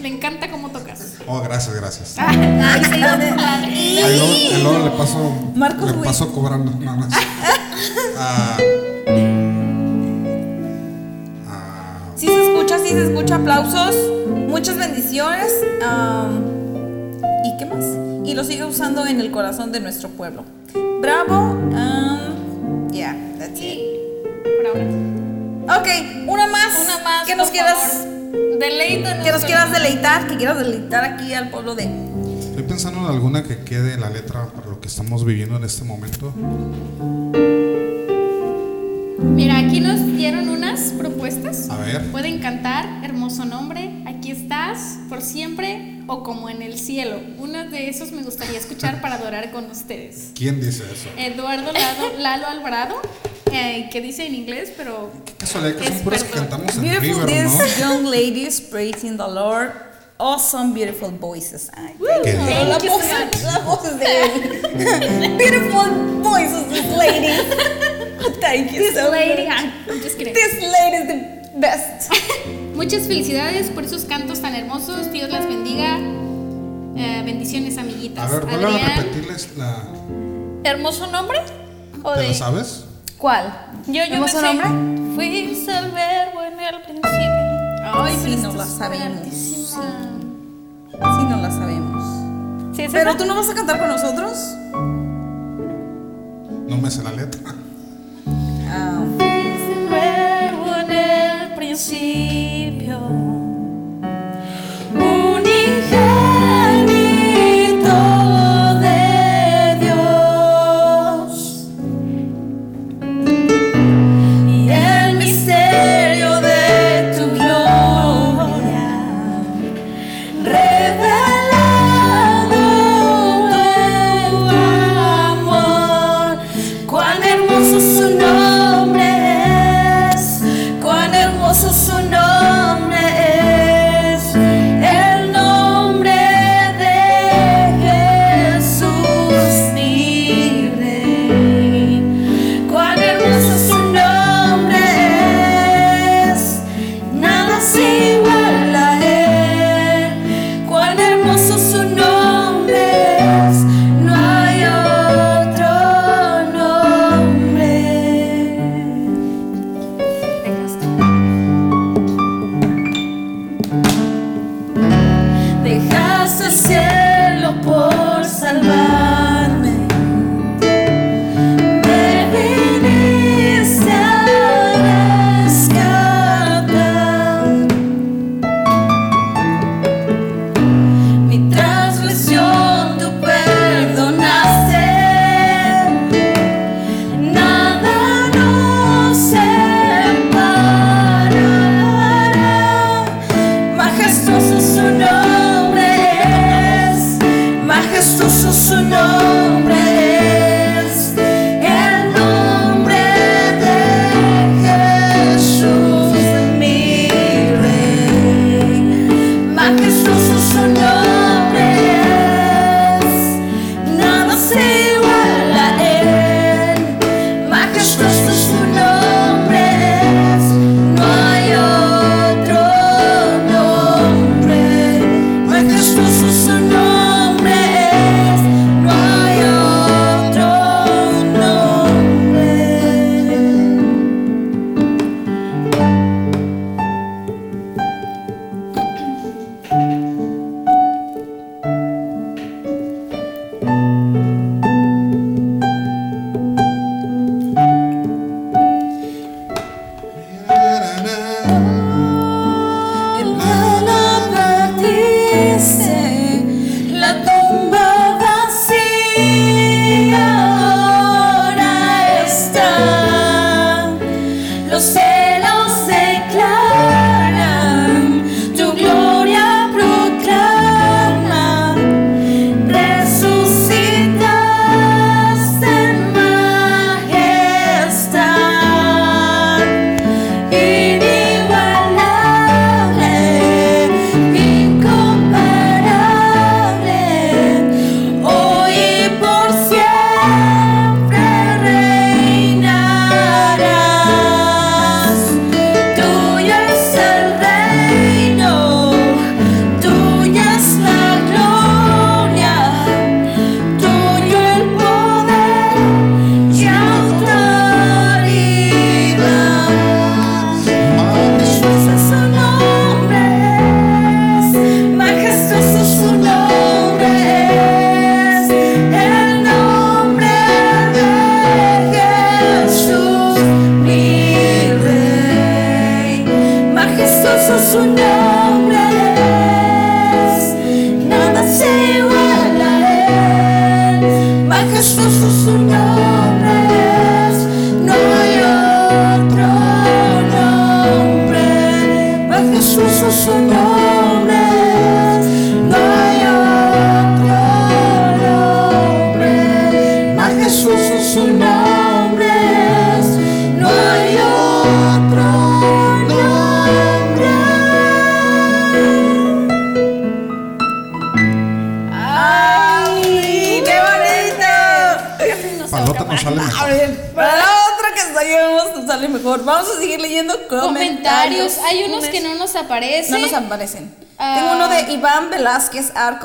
Le encanta cómo tocas. Oh, gracias, gracias. Ay, sí, Ahí luego, ahí luego le paso, Marcos le paso cobrando. No, no. [laughs] Ah, Sí se escucha, sí se escucha. Aplausos. Muchas bendiciones. am, ¿Y qué más? Y lo sigue usando en el corazón de nuestro pueblo. Bravo. um, yeah, that's it. Por ahora. Ok, una más. Una más. Que nos quieras, favor. Deleítanos que nos quieras deleitar, que quieras deleitar aquí al pueblo de. estoy pensando en alguna que quede la letra para lo que estamos viviendo en este momento. Mira, aquí nos dieron unas propuestas. A ver. Pueden cantar Hermoso Nombre, Aquí estás, por siempre o como en el cielo. Uno de esos me gustaría escuchar para adorar con ustedes. ¿Quién dice eso? Eduardo Lado- Lalo Alvarado, eh, que dice en inglés, pero Casualidad que son puras que cantamos en Beautiful River, ¿no? these young ladies praising the Lord. Awesome, beautiful voices. Ay, Qué bien. la voz, la voz es de él. [laughs] beautiful voices, this lady. Thank you This so lady, much. ah, I'm just kidding. This lady is the best. [laughs] Muchas felicidades por esos cantos tan hermosos. Dios las bendiga. Eh, bendiciones, amiguitas. A ver, vuelve a repetirles la. ¿Hermoso nombre? ¿O ¿Te de- la sabes? ¿Cuál? Yo, yo me ¿Hermoso sé. nombre? Fuiste el verbo en el principio. Ay, Sí, pero no la sabemos. fuertísima. Sí, no la sabemos. ¿Sí es Pero esa? tú no vas a cantar con nosotros. No me sé la letra. Ah, Fuiste el verbo en el principio.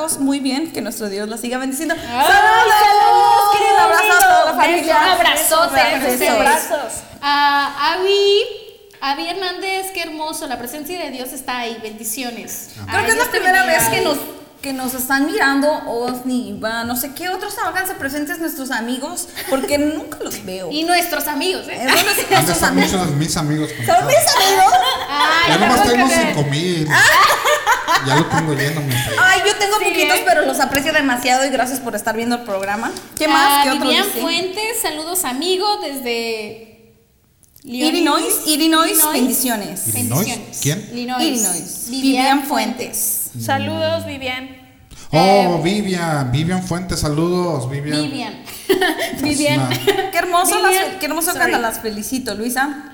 Arcos. Muy bien, que nuestro Dios la siga bendiciendo. Ay, ¡Saludos! querido Abrazo a toda la familia. Abrazotes. Abrazos. Ah, Avi, Avi Hernández, qué hermoso. La presencia de Dios está ahí. Bendiciones. Creo Ay, que es la primera vez que nos, que nos están mirando Osni, Iván, no sé qué otros háganse presentes nuestros amigos, porque [laughs] nunca los veo. Y nuestros amigos, ¿eh? Eh, ¿Dónde están ¿Dónde nuestros amigos? de mis amigos? ¿Son mis amigos? Ay, Ya nomás creer. cinco mil. Ya lo tengo lleno, mi fe. Ay, yo tengo Sí, poquitos, ¿eh? pero los aprecio demasiado y gracias por estar viendo el programa. ¿Qué más? Ah, ¿Qué otro Vivian dice? Fuentes, saludos amigo desde Illinois, Illinois, bendiciones. Illinois. ¿quién? Illinois. Illinois. Vivian, Vivian Fuentes. Fuentes. Saludos, Vivian. Oh, Vivian, Vivian Fuentes, saludos, Vivian. Vivian. [laughs] [laughs] Vivian. Qué hermoso, Vivian. las- qué hermoso canta, las felicito, Luisa.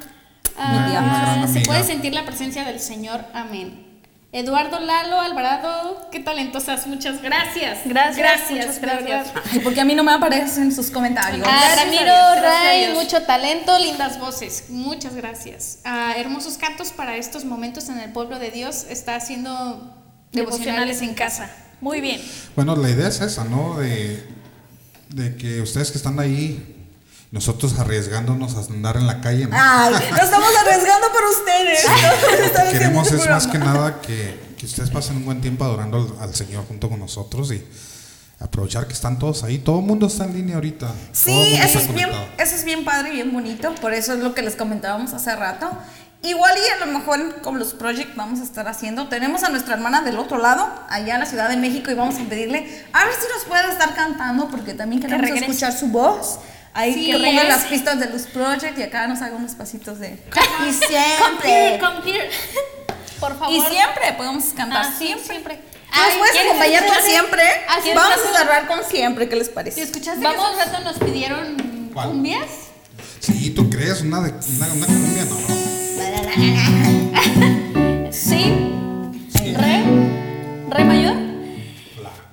Ah, se puede sentir la presencia del Señor. Amén. Eduardo Lalo Alvarado, qué talentosas, muchas gracias. Gracias, gracias. verdad. [laughs] Ay, porque a mí no me aparecen sus comentarios. Ah, Gracias a Ramiro gracias Ray, mucho talento, lindas voces. Muchas gracias. Ah, hermosos cantos para estos momentos en el pueblo de Dios. Está haciendo Devocionales en casa. Muy bien. Bueno, la idea es esa, ¿no? De, de que ustedes que están ahí, nosotros arriesgándonos a andar en la calle, ¿no? Ay, [laughs] nos estamos arriesgando por ustedes. [laughs] Lo que queremos haciendo es este más que nada que, que ustedes pasen un buen tiempo adorando al, al Señor junto con nosotros y aprovechar que están todos ahí. Todo el mundo está en línea ahorita. Sí, eso es, bien, eso es bien padre y bien bonito. Por eso es lo que les comentábamos hace rato. Igual y a lo mejor con los projects vamos a estar haciendo. Tenemos a nuestra hermana del otro lado, allá en la Ciudad de México, y vamos a pedirle a ver si nos puede estar cantando, porque también queremos regrese. escuchar su voz. Ahí Sí, que ponga regrese. las pistas de los projects y acá nos haga unos pasitos de. [laughs] Y Come here, siempre. come here. [laughs] Por favor. Y siempre podemos cantar. Ah, sí, siempre. siempre. ¿Nos Ay, puedes ¿quieres acompañar con siempre? Ah, ¿quieres Vamos a cerrar con siempre. ¿Qué les ¿Te parece? escuchaste Vamos. que hace rato nos pidieron ¿Cuál? cumbias? Sí, ¿tú crees? Una, de, una, una cumbia, no. [laughs] Sí. Re. Re mayor.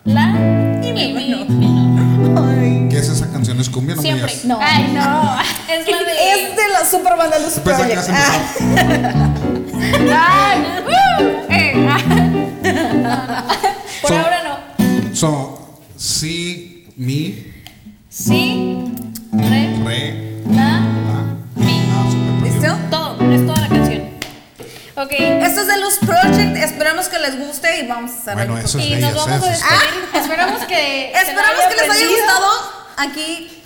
La. Y mi mi menor. ¿Qué es esa canción? ¿Es cumbia? No me Siempre. digas. No. Ay, no. [laughs] Es la de. Es de la super banda de que Project. Ah, [laughs] uh, eh. [laughs] Por So- ahora no. So, si, mi, Sí. Re. re, La. Ok. Esto es de los Project. Esperamos que les guste y vamos a cerrar. Bueno, el eso es Y de nos ellas, vamos a despedir. Esperamos que. [laughs] Esperamos que les haya gustado aquí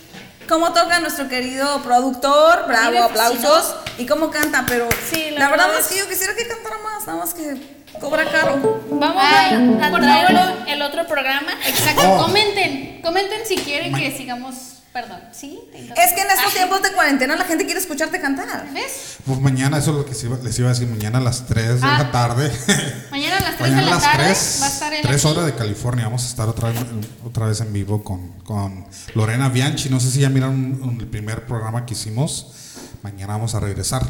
cómo toca nuestro querido productor, bravo, aplausos, y cómo canta, pero Sí, la, la verdad verdad es que yo quisiera que cantara más, nada más que cobra caro. Vamos Ay, a, favor. el otro programa. Exacto, Oh. comenten. Comenten si quieren que sigamos. Perdón, ¿sí? Es que en estos tiempos de cuarentena la gente quiere escucharte cantar. ¿Ves? Pues mañana, eso es lo que se iba- les iba a decir, mañana a las 3 de Ah. la tarde. [laughs] Mañana a las 3 Mañana de a la las tarde 3, va a estar el 3 horas de California. Vamos a estar otra vez, otra vez en vivo con, con Lorena Bianchi. No sé si ya miraron un- el primer programa que hicimos. Mañana vamos a regresar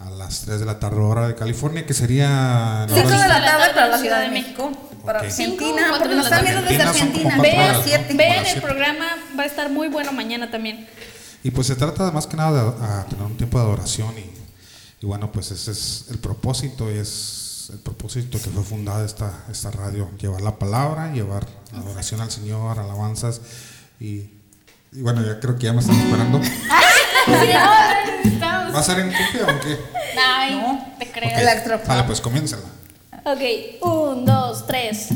a las 3 de la tarde, hora de California, que sería. la hora 5 de de- la tarde para la Ciudad de México, para Ok. Argentina, Cinco, porque nos están viendo desde Argentina Vean horas, ¿no? el programa, va a estar muy bueno mañana también. Y pues se trata de más que nada de a tener un tiempo de adoración y, y bueno, pues ese es el propósito y es el propósito que fue fundada esta, esta radio, llevar la palabra, llevar adoración al Señor, alabanzas y, y bueno, ya creo que ya me están esperando. [laughs] ¿Va a ser en copia o en qué? Ay, te creo. Vale, pues comiénzala. Ok, un, dos, tres.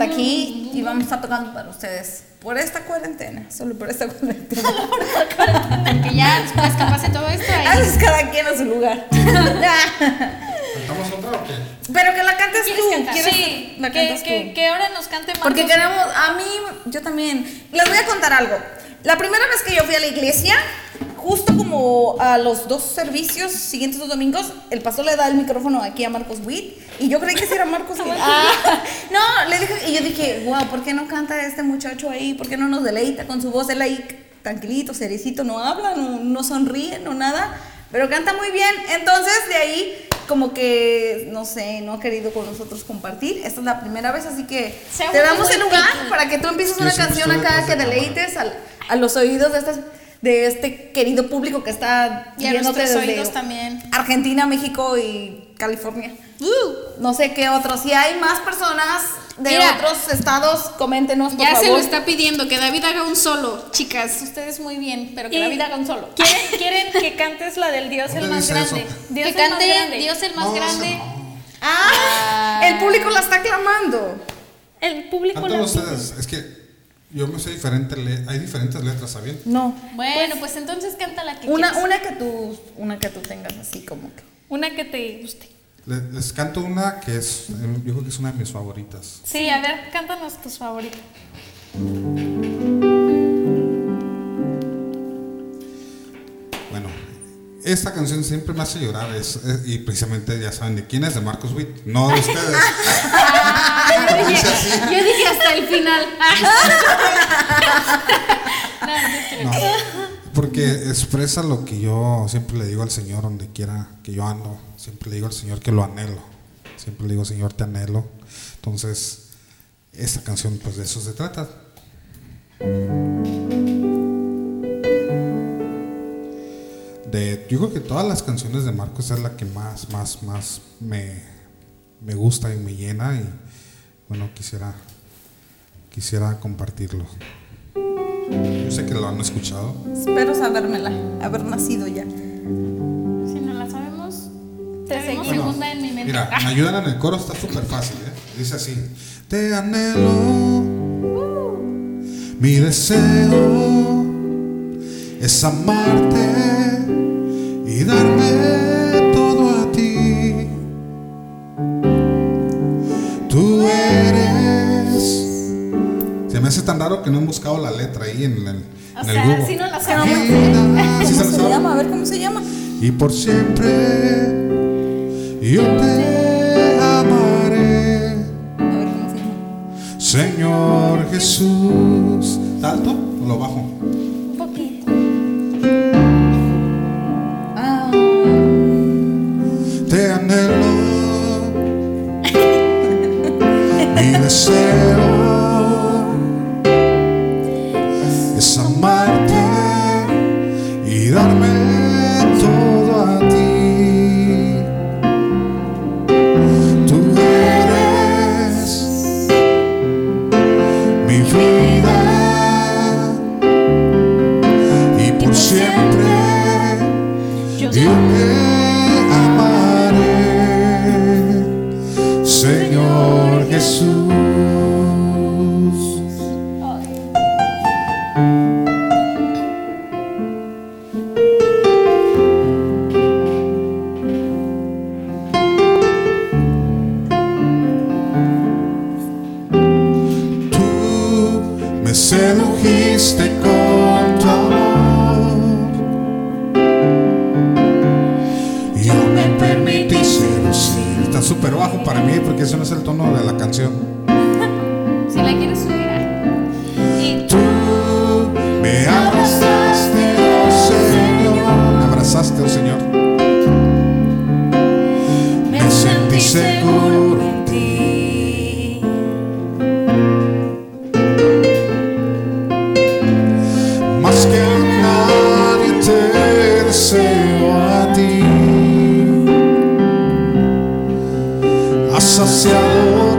Aquí y vamos a estar tocando para ustedes. Por esta cuarentena, solo por esta cuarentena. [laughs] Que ya después que pase todo esto. ahí- Haces cada quien a su lugar. [laughs] ¿Cantamos otra o qué? Pero que la cantes ¿Quieres tú. cantar? ¿quieres Sí, la que, cantas que, tú? que ahora nos cante Marcos. Porque queremos, a mí, yo también. Les voy a contar algo. La primera vez que yo fui a la iglesia, justo como a los dos servicios siguientes dos domingos, el pastor le da el micrófono aquí a Marcos Witt y yo creí que sí era Marcos Witt. [laughs] no, le dije, y yo dije, wow, ¿por qué no canta este muchacho ahí? ¿Por qué no nos deleita con su voz? Él ahí tranquilito, seriecito, no habla, no, no sonríe, no nada, pero canta muy bien. Entonces, de ahí, como que, no sé, no ha querido con nosotros compartir. Esta es la primera vez, así que te damos el lugar para que tú empieces Sí, una siempre canción acá que deleites a los oídos de estas de este querido público que está Y a desde oídos también. Argentina, México y California. No sé qué otros. Si hay más personas de Mira. otros estados, coméntenos por Ya se lo está pidiendo que David haga un solo. Chicas, ustedes muy bien, pero que Y- David haga un solo. ¿Quieren, quieren que cantes la del Dios el ¿Dónde más grande? Dios que cante grande. Dios el más No, grande. no. Ah, el público la está clamando. El público la Cántalo ustedes. Es que yo me sé diferente. le- Hay diferentes letras, ¿saben? No. Bueno, pues entonces canta la que Una, quieras. una que tú, una que tú tengas así como que. Una que te guste. Le- Les canto una que es, eh, yo creo que es una de mis favoritas. Sí, a ver, cántanos tus favoritos. Bueno, esta canción siempre me hace llorar es, es- y precisamente ya saben de quién es, de Marcos Witt, no de ustedes. [laughs] Yo dije, yo hasta el final. [laughs] No, porque expresa lo que yo siempre le digo al Señor donde quiera que yo ando. Siempre le digo al Señor que lo anhelo. Siempre le digo, Señor, te anhelo. Entonces, esta canción, pues de eso se trata. De, yo creo que todas las canciones de Marcos es la que más, más, más me, me gusta y me llena. Y bueno, quisiera, quisiera compartirlo. Yo sé que lo han escuchado. Espero sabérmela, haber nacido ya. Si no la sabemos, te seguimos Bueno, segunda en mi mente. Mira, me ayudan en el coro, está súper fácil, ¿eh? Dice así: Te anhelo, mi deseo es amarte y darme hace tan raro que no he buscado la letra ahí en el, O sea, Google. si no la Sí, sabemos. ¿sí se [laughs] ¿Cómo la se saben? llama? A ver cómo se llama. y por siempre yo te amaré, A ver cómo se llama. Señor Jesús. ¿Alto o lo bajo? Un poquito. Ah, Te anhelo, [laughs] mi deseo Has saciado toda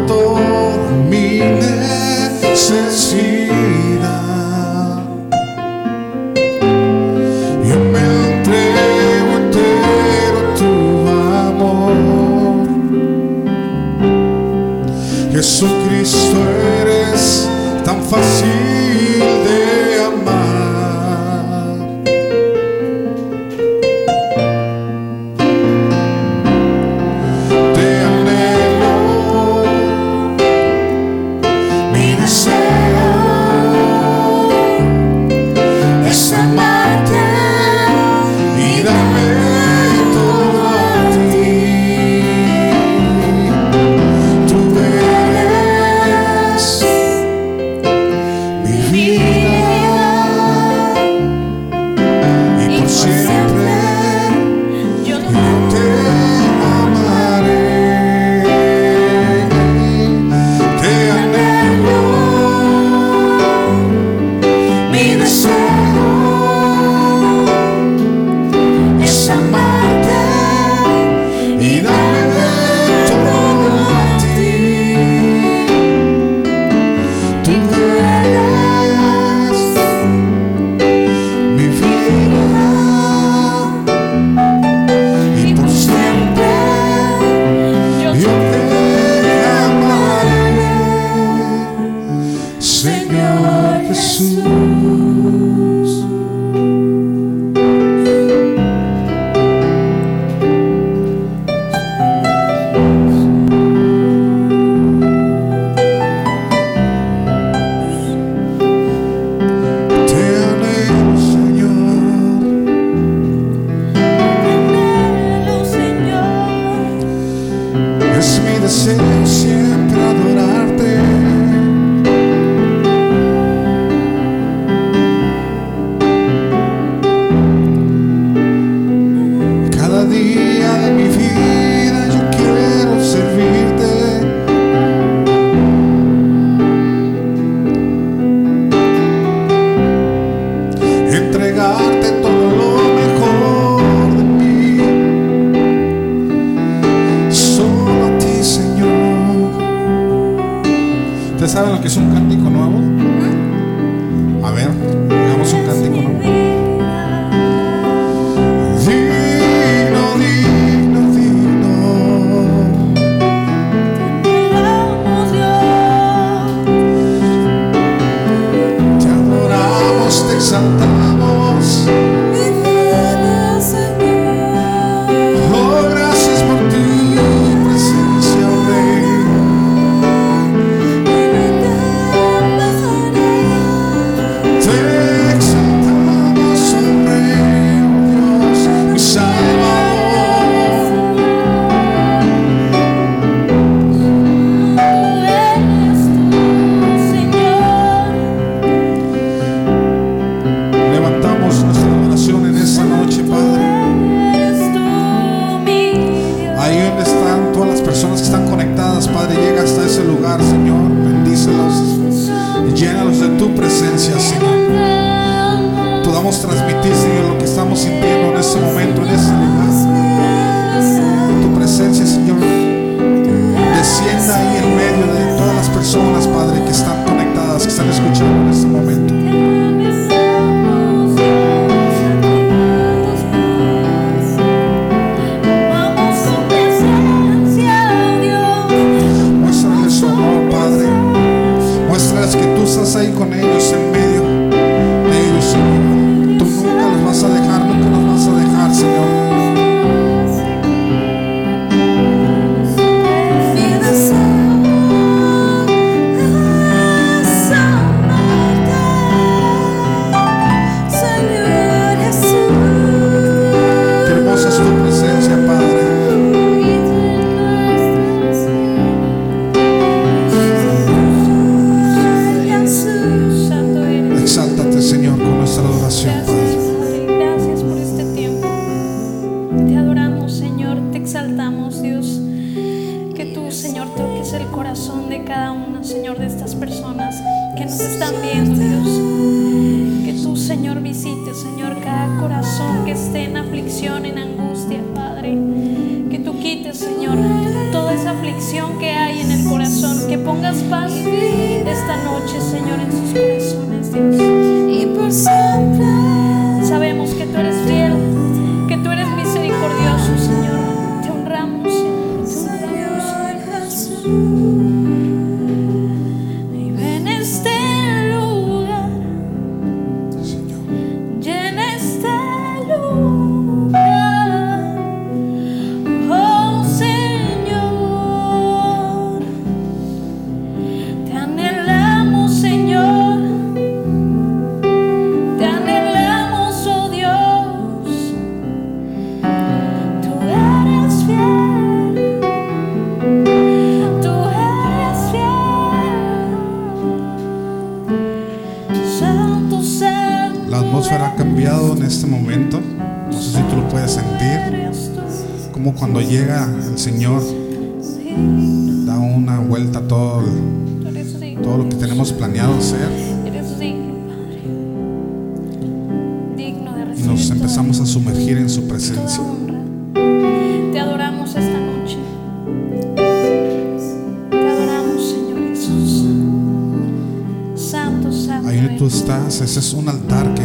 donde tú estás, ese es un altar que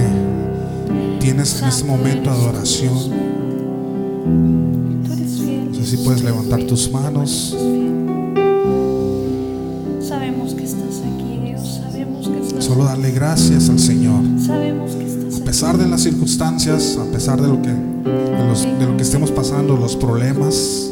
tienes en este momento de adoración. No sé si puedes levantar tus manos. Sabemos que estás aquí, Dios. Sabemos que estás Solo darle gracias al Señor. Sabemos que estás A pesar de las circunstancias, a pesar de lo que, de los- de lo que estemos pasando, los problemas,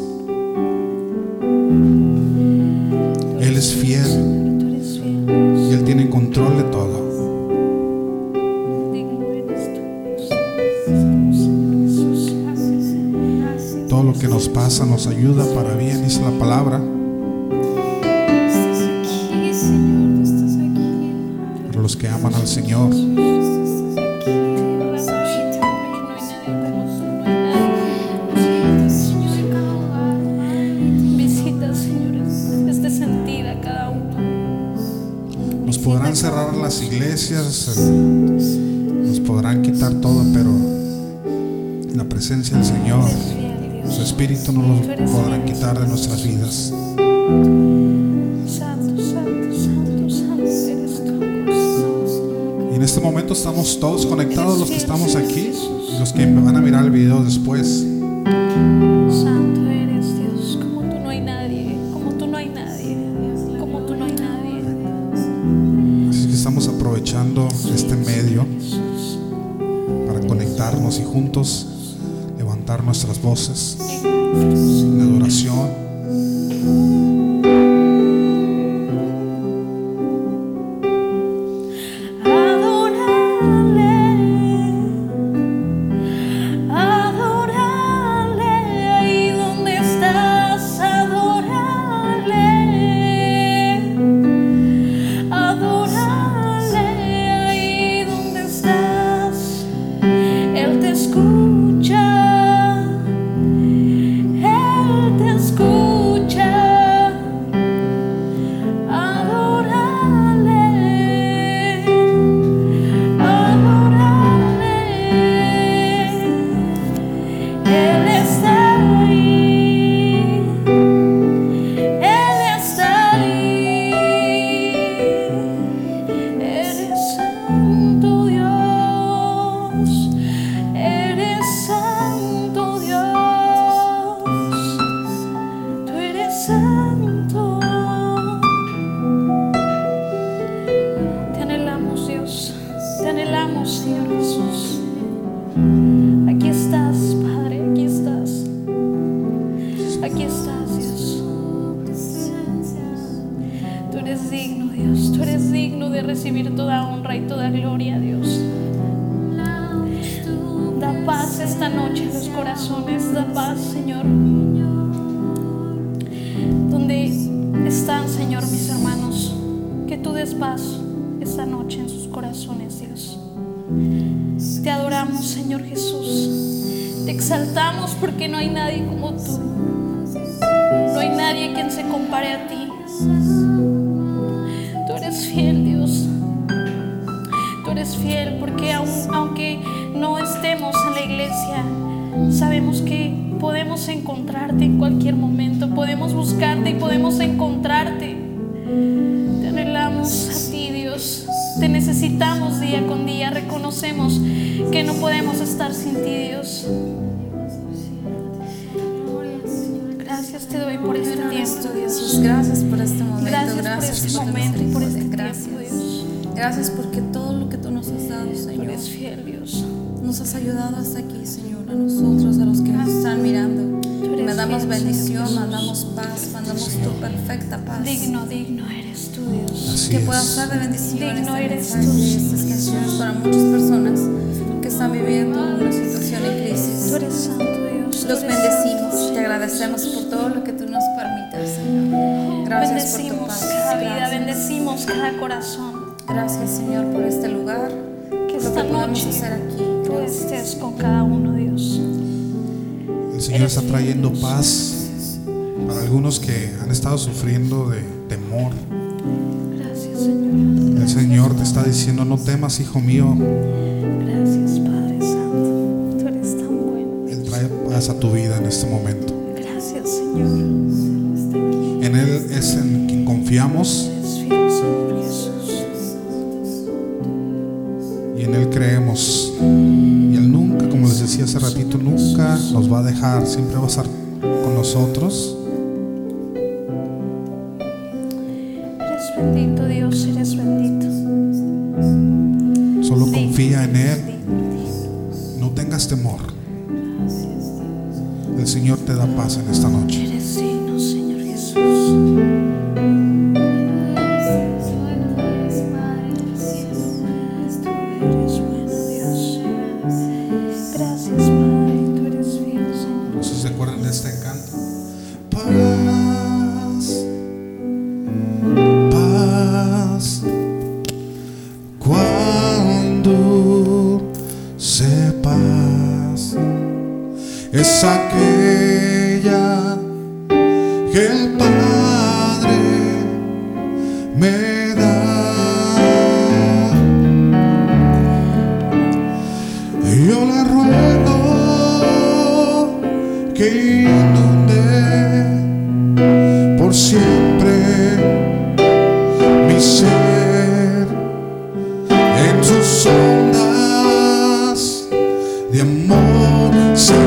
ayuda para bien, dice la palabra. Para los que aman al Señor, nos podrán cerrar las iglesias, nos podrán quitar todo, pero la presencia del Señor, Espíritu no lo podrán quitar de nuestras vidas. Santo, santo, santo, santo eres tú. Y en este momento estamos todos conectados, los que estamos aquí y los que van a mirar el video después. Santo eres Dios. Como tú no hay nadie. Como tú no hay nadie. Como tú no hay nadie. Así que estamos aprovechando este medio para conectarnos y juntos levantar nuestras voces paz, Señor. Donde están, Señor, mis hermanos. Que tú des paz esta noche en sus corazones, Dios. Te adoramos, Señor Jesús. Te exaltamos porque no hay nadie como tú. No hay nadie quien se compare a ti. Tú eres fiel, Dios. Tú eres fiel porque aun- aunque no estemos en la iglesia, sabemos que podemos encontrarte en cualquier momento, podemos buscarte y podemos encontrarte. Te anhelamos a ti, Dios. Te necesitamos día con día. Reconocemos que no podemos estar sin ti, Dios. Gracias te doy por este tiempo, Dios. gracias por este momento. Gracias, Gracias, por este momento, por este tiempo, Gracias. Dios. Gracias porque todo lo que tú nos has dado, Señor, eres fiel, Dios. nos has ayudado hasta aquí, Señor, a nosotros, a los que nos están mirando. Mandamos bendición, mandamos paz, mandamos tu perfecta paz. Digno, digno eres tú, Dios. Así que pueda ser de bendición Digno este eres tú, estas canciones para muchas personas que están viviendo una situación en Tú crisis. eres santo, Dios. Tú Los bendecimos, te agradecemos por todo lo que tú nos permites, Señor. Gracias por tu Bendecimos paz. cada vida, Gracias. bendecimos cada corazón. Gracias, Señor, por este lugar. Que lo esta que podemos noche hacer aquí. Tú estés con cada uno, Dios. El Señor está trayendo paz para algunos que han estado sufriendo de temor. Gracias, Señor. El Señor te está diciendo, no temas, hijo mío. Gracias, Padre Santo. Tú eres tan bueno. Él trae paz a tu vida en este momento. Gracias, Señor. En Él es en quien confiamos y en Él creemos. Hace ratito, nunca nos va a dejar, siempre va a estar con nosotros. De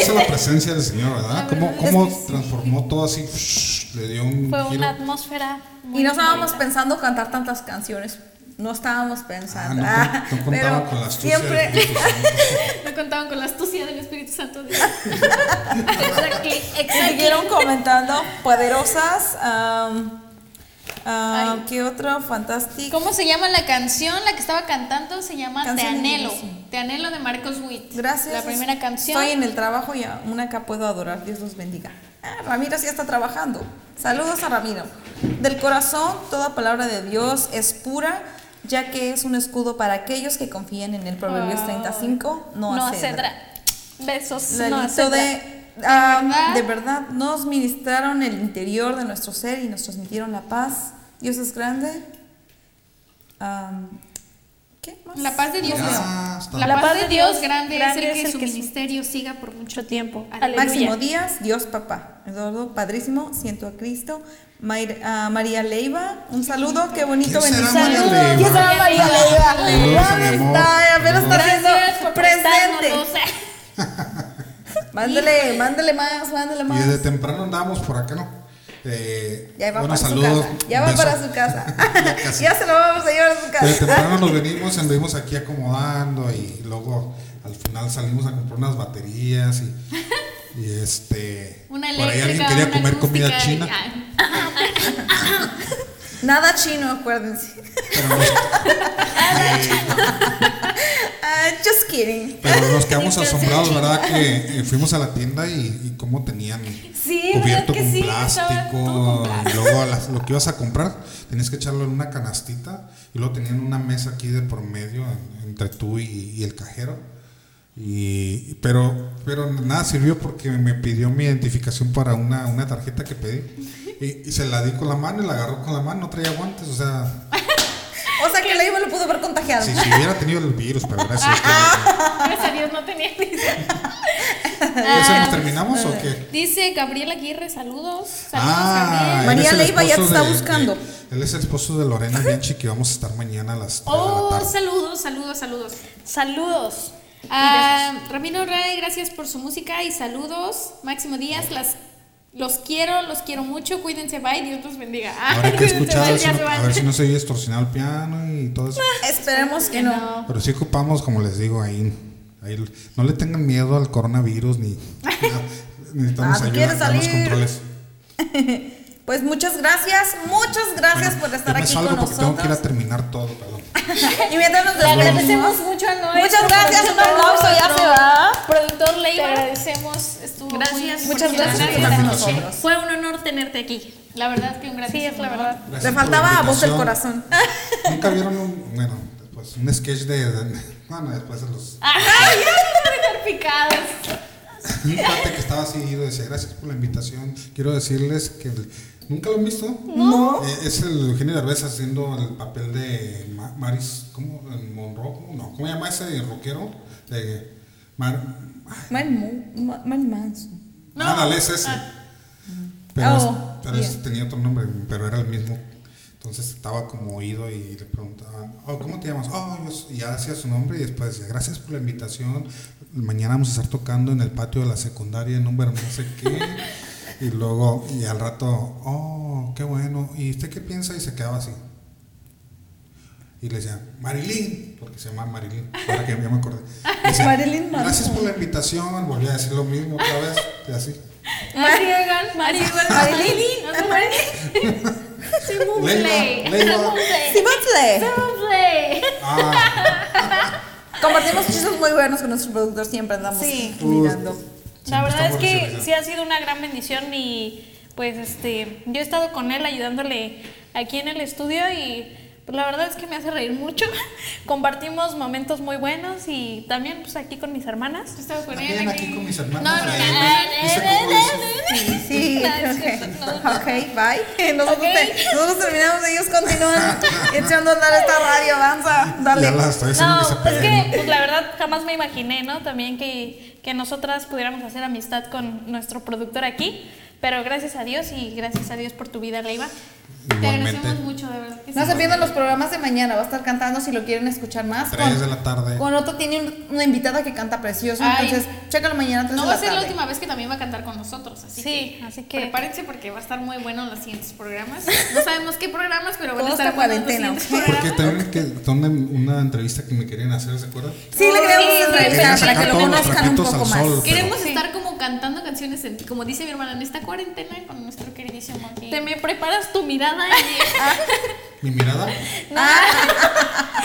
hermosa la presencia del Señor, ¿verdad? ¿Cómo, cómo transformó todo así? le dio un Fue giro. una atmósfera muy Y no estábamos bonita. pensando cantar tantas canciones. No estábamos pensando. Ah, no, con- no [laughs] contaban pero con la astucia del siempre. Espíritu Santo. [laughs] No contaban con la astucia del Espíritu Santo. [laughs] exactly, exactly. siguieron comentando poderosas. Ay. ¿Qué otro? Fantástico. ¿Cómo se llama la canción? La que estaba cantando se llama Te Canción Anhelo. Te Anhelo de Marcos Witt. Gracias. La primera canción. Estoy en el trabajo y aún acá puedo adorar. Dios los bendiga. Ah, Ramiro sí está trabajando. Saludos a Ramiro. Del corazón, toda palabra de Dios es pura, ya que es un escudo para aquellos que confían en el Proverbios Oh. 35. No, No. Besos. Lalito no, de, ah, verdad? de verdad nos ministraron el interior de nuestro ser y nos transmitieron la paz. Dios es grande. ¿Qué más? La paz de Dios Ya. La, paz de Dios grande, grande es el que es el su que su- ministerio siga por mucho tiempo. Aleluya. Máximo Díaz, Dios papá. Eduardo, padrísimo, siento a Cristo. Mayr- ah, María Leiva, un saludo, qué bonito ¿Quién será bendición. María Leiva? ¿Quién será María Leiva? Saludos a ¿Dónde está? Apenas está Gracias [laughs] presente. prestárnoslos. Mándele, mándele más, Y más. desde temprano andamos por acá, ¿no? Eh, Ya va bueno, para saludos. su casa. Ya va beso. para su casa. [laughs] [laughs] Ya se lo vamos a llevar a su Desde casa. temprano nos venimos, anduvimos aquí acomodando y luego al final salimos a comprar unas baterías y, y este Una por ahí eléctrica, alguien quería comer comida china, [laughs] Nada chino, acuérdense. pero nos, Ah, just kidding. pero nos quedamos asombrados, ¿verdad? Que eh, fuimos a la tienda y, y cómo tenían Sí, cubierto ¿verdad que con sí? Plástico y luego las- lo que ibas a comprar tenías que echarlo en una canastita y luego tenían una mesa aquí de por medio en- entre tú y, y el cajero y pero pero nada sirvió porque me pidió mi identificación para una, una tarjeta que pedí y, y se la di con la mano y la agarró con la mano no traía guantes o sea [laughs] O sea que Leiva lo pudo haber contagiado. si, si hubiera tenido el virus pero gracias que [laughs] Gracias a Dios no tenía. ¿Eso nos terminamos o qué? Dice Gabriel Aguirre, saludos. Saludos, Ah, Gabriel. él María Leiva ya te está de- buscando. de- él es el esposo de Lorena Bianchi que vamos a estar mañana a las 3 de la Oh, tarde. saludos, saludos, saludos. Saludos. Ah, Ramiro Ray, gracias por su música y saludos. Máximo Díaz, las, los quiero, los quiero mucho. Cuídense, bye, Dios los bendiga. Ah, Ahora que escuchar a bye, ver, si ya no, se van. a ver si no se oye distorsionado el piano y todo eso. [laughs] Esperemos que no. Pero sí ocupamos, como les digo, ahí, ahí no le tengan miedo al coronavirus ni [laughs] nada. necesitamos Ah, ¿tú ayuda los controles. [laughs] Pues muchas gracias, muchas gracias Bueno, por estar aquí salgo con porque tengo que ir a nosotros. terminar todo, perdón. Y mientras nos agradecemos mucho a Noé. Muchas gracias, un productor, aplauso, ya se va. Productor Te Leiva. agradecemos. Estuvo Gracias. muy- Muchas gracias con nosotros. Fue un honor tenerte aquí. La verdad que un gran Sí, es la verdad. Gracias Le faltaba a del invitación. corazón. Nunca vieron un, bueno, pues un sketch de, de- bueno, después de los Ay, ya me [laughs] un cuate que estaba así y decía, gracias por la invitación. Quiero decirles que el- nunca lo han visto. No. Eh, es el Eugenio Derbez haciendo el papel de Ma- Maris, ¿cómo? ¿En Monroe? No, ¿cómo se llama ese rockero? De Mar, Man, Mo- Ma- Man Manson. No. Ándale, es ese. Pero, es- Oh, pero ese tenía otro nombre, pero era el mismo. Entonces estaba como oído y le preguntaban, oh, ¿cómo te llamas? Oh, yo soy-", y ya decía su nombre y después decía, gracias por la invitación. Mañana vamos a estar tocando en el patio de la secundaria número no sé qué. y luego, y al rato, oh, qué bueno. ¿Y usted qué piensa? Y se quedaba así. Y le decía, Marilyn, porque se llama Marilyn, ahora que ya me acordé. Decía, Marilyn. Gracias por la invitación, volví a decir lo mismo otra vez, y así. Marilyn. [laughs] no sé, [laughs] Marilyn. Simón Play. Ah, Compartimos chistes muy buenos con nuestro productor, siempre andamos Sí. mirando. La verdad es que sí ha sido una gran bendición y pues este yo he estado con él ayudándole aquí en el estudio y pues, la verdad es que me hace reír mucho. Compartimos momentos muy buenos y también pues aquí con mis hermanas. He estado con También él aquí con mis hermanos. No, no, no, pues. Sí. Ok, bye. Nosotros, Ok. te- nosotros terminamos, ellos continúan echando a andar esta radio. Avanza, dale. Ya la estoy haciendo No, que es que pues, la verdad jamás me imaginé, ¿no? También que, que nosotras pudiéramos hacer amistad con nuestro productor aquí. Pero gracias a Dios y gracias a Dios por tu vida, Leiva. Te Igualmente, agradecemos mucho, de verdad. que No sí. se pierdan los programas de mañana. Va a estar cantando si lo quieren escuchar más. 3 de la tarde. Con otro tiene un- una invitada que canta precioso. Ay. Entonces, chécalo mañana 3 No de va a la ser la última vez que también va a cantar con nosotros, así Sí, que así que- prepárense porque va a estar muy bueno en los siguientes programas. No sabemos qué programas, pero van a estar los cuarentena, ¿ok? Porque también que una, una entrevista que me querían hacer, ¿se acuerdan? Sí, le queremos Sí, entrevistar para que lo los conozcan un poco más. sol. pero- Queremos Sí. estar como cantando canciones, en- como dice mi hermana, en esta cuarentena con nuestro queridísimo aquí. Te me preparas tu mirada y [laughs] Mi mirada. [laughs]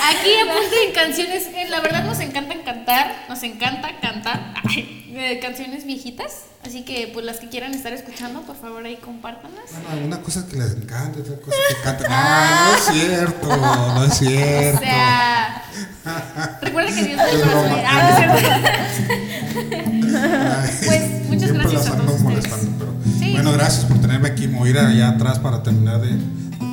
Aquí apunten canciones, eh, la verdad nos encantan cantar, nos encanta cantar eh, canciones viejitas, así que pues las que quieran estar escuchando, por favor ahí compártanlas. Bueno, una cosa que les encanta, otra cosa que canten. Ah, no es cierto, no es cierto. O sea, [laughs] recuerda que Dios Es broma. Ah, no [laughs] Pues, muchas gracias a todos molestando, ustedes. pero- Sí. Bueno, gracias por tenerme aquí. Me voy a ir allá atrás para terminar de,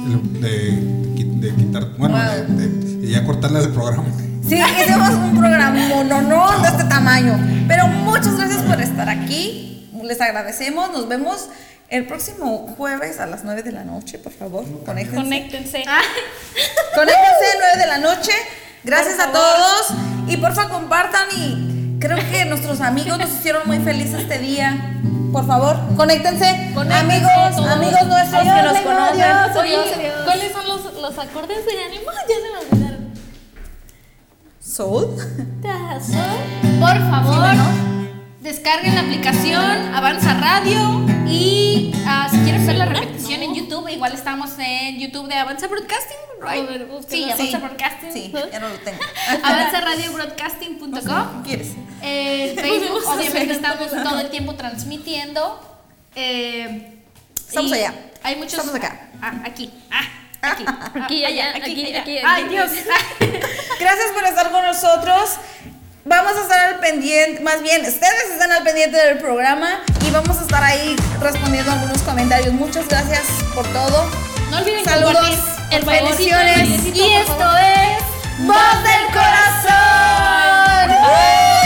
de, de- de quitar, bueno, de, de- de ya cortarle el programa. Sí, hicimos un programa mononón de este tamaño. Pero muchas gracias por estar aquí. Les agradecemos. Nos vemos el próximo jueves a las 9 de la noche, por favor. Conéctense. conéctense. Conéctense 9 de la noche. Gracias a todos. Y porfa compartan y Creo que nuestros amigos nos hicieron muy felices este día. Por favor, conéctense. amigos, todos. amigos nuestros que nos conocen. Oye, ¿cuáles son los, los acordes de ánimo? Ya se me olvidaron. Soul. Por favor, descarguen la aplicación Avanza Radio y ah, si quieren ver la repetición en YouTube, igual estamos en YouTube de Avanza Broadcasting, right? Ver. Sí, Avanza Sí. Broadcasting. Sí, ya no lo tengo. [laughs] avanzaradiobroadcasting.com. ¿Quieres? En [laughs] Facebook, obviamente, estamos todo el tiempo transmitiendo. Eh, Estamos allá. Hay muchos. Estamos acá. Ah, aquí. Ah, [laughs] aquí. Aquí, allá, aquí, allá. aquí, aquí. Ay, Dios. Gracias por estar con nosotros. Vamos a estar al pendiente, más bien, ustedes están al pendiente del programa y vamos a estar ahí respondiendo algunos comentarios. Muchas gracias por todo. No olviden Saludos, el bendiciones. Y esto es Voz del Corazón. Chao,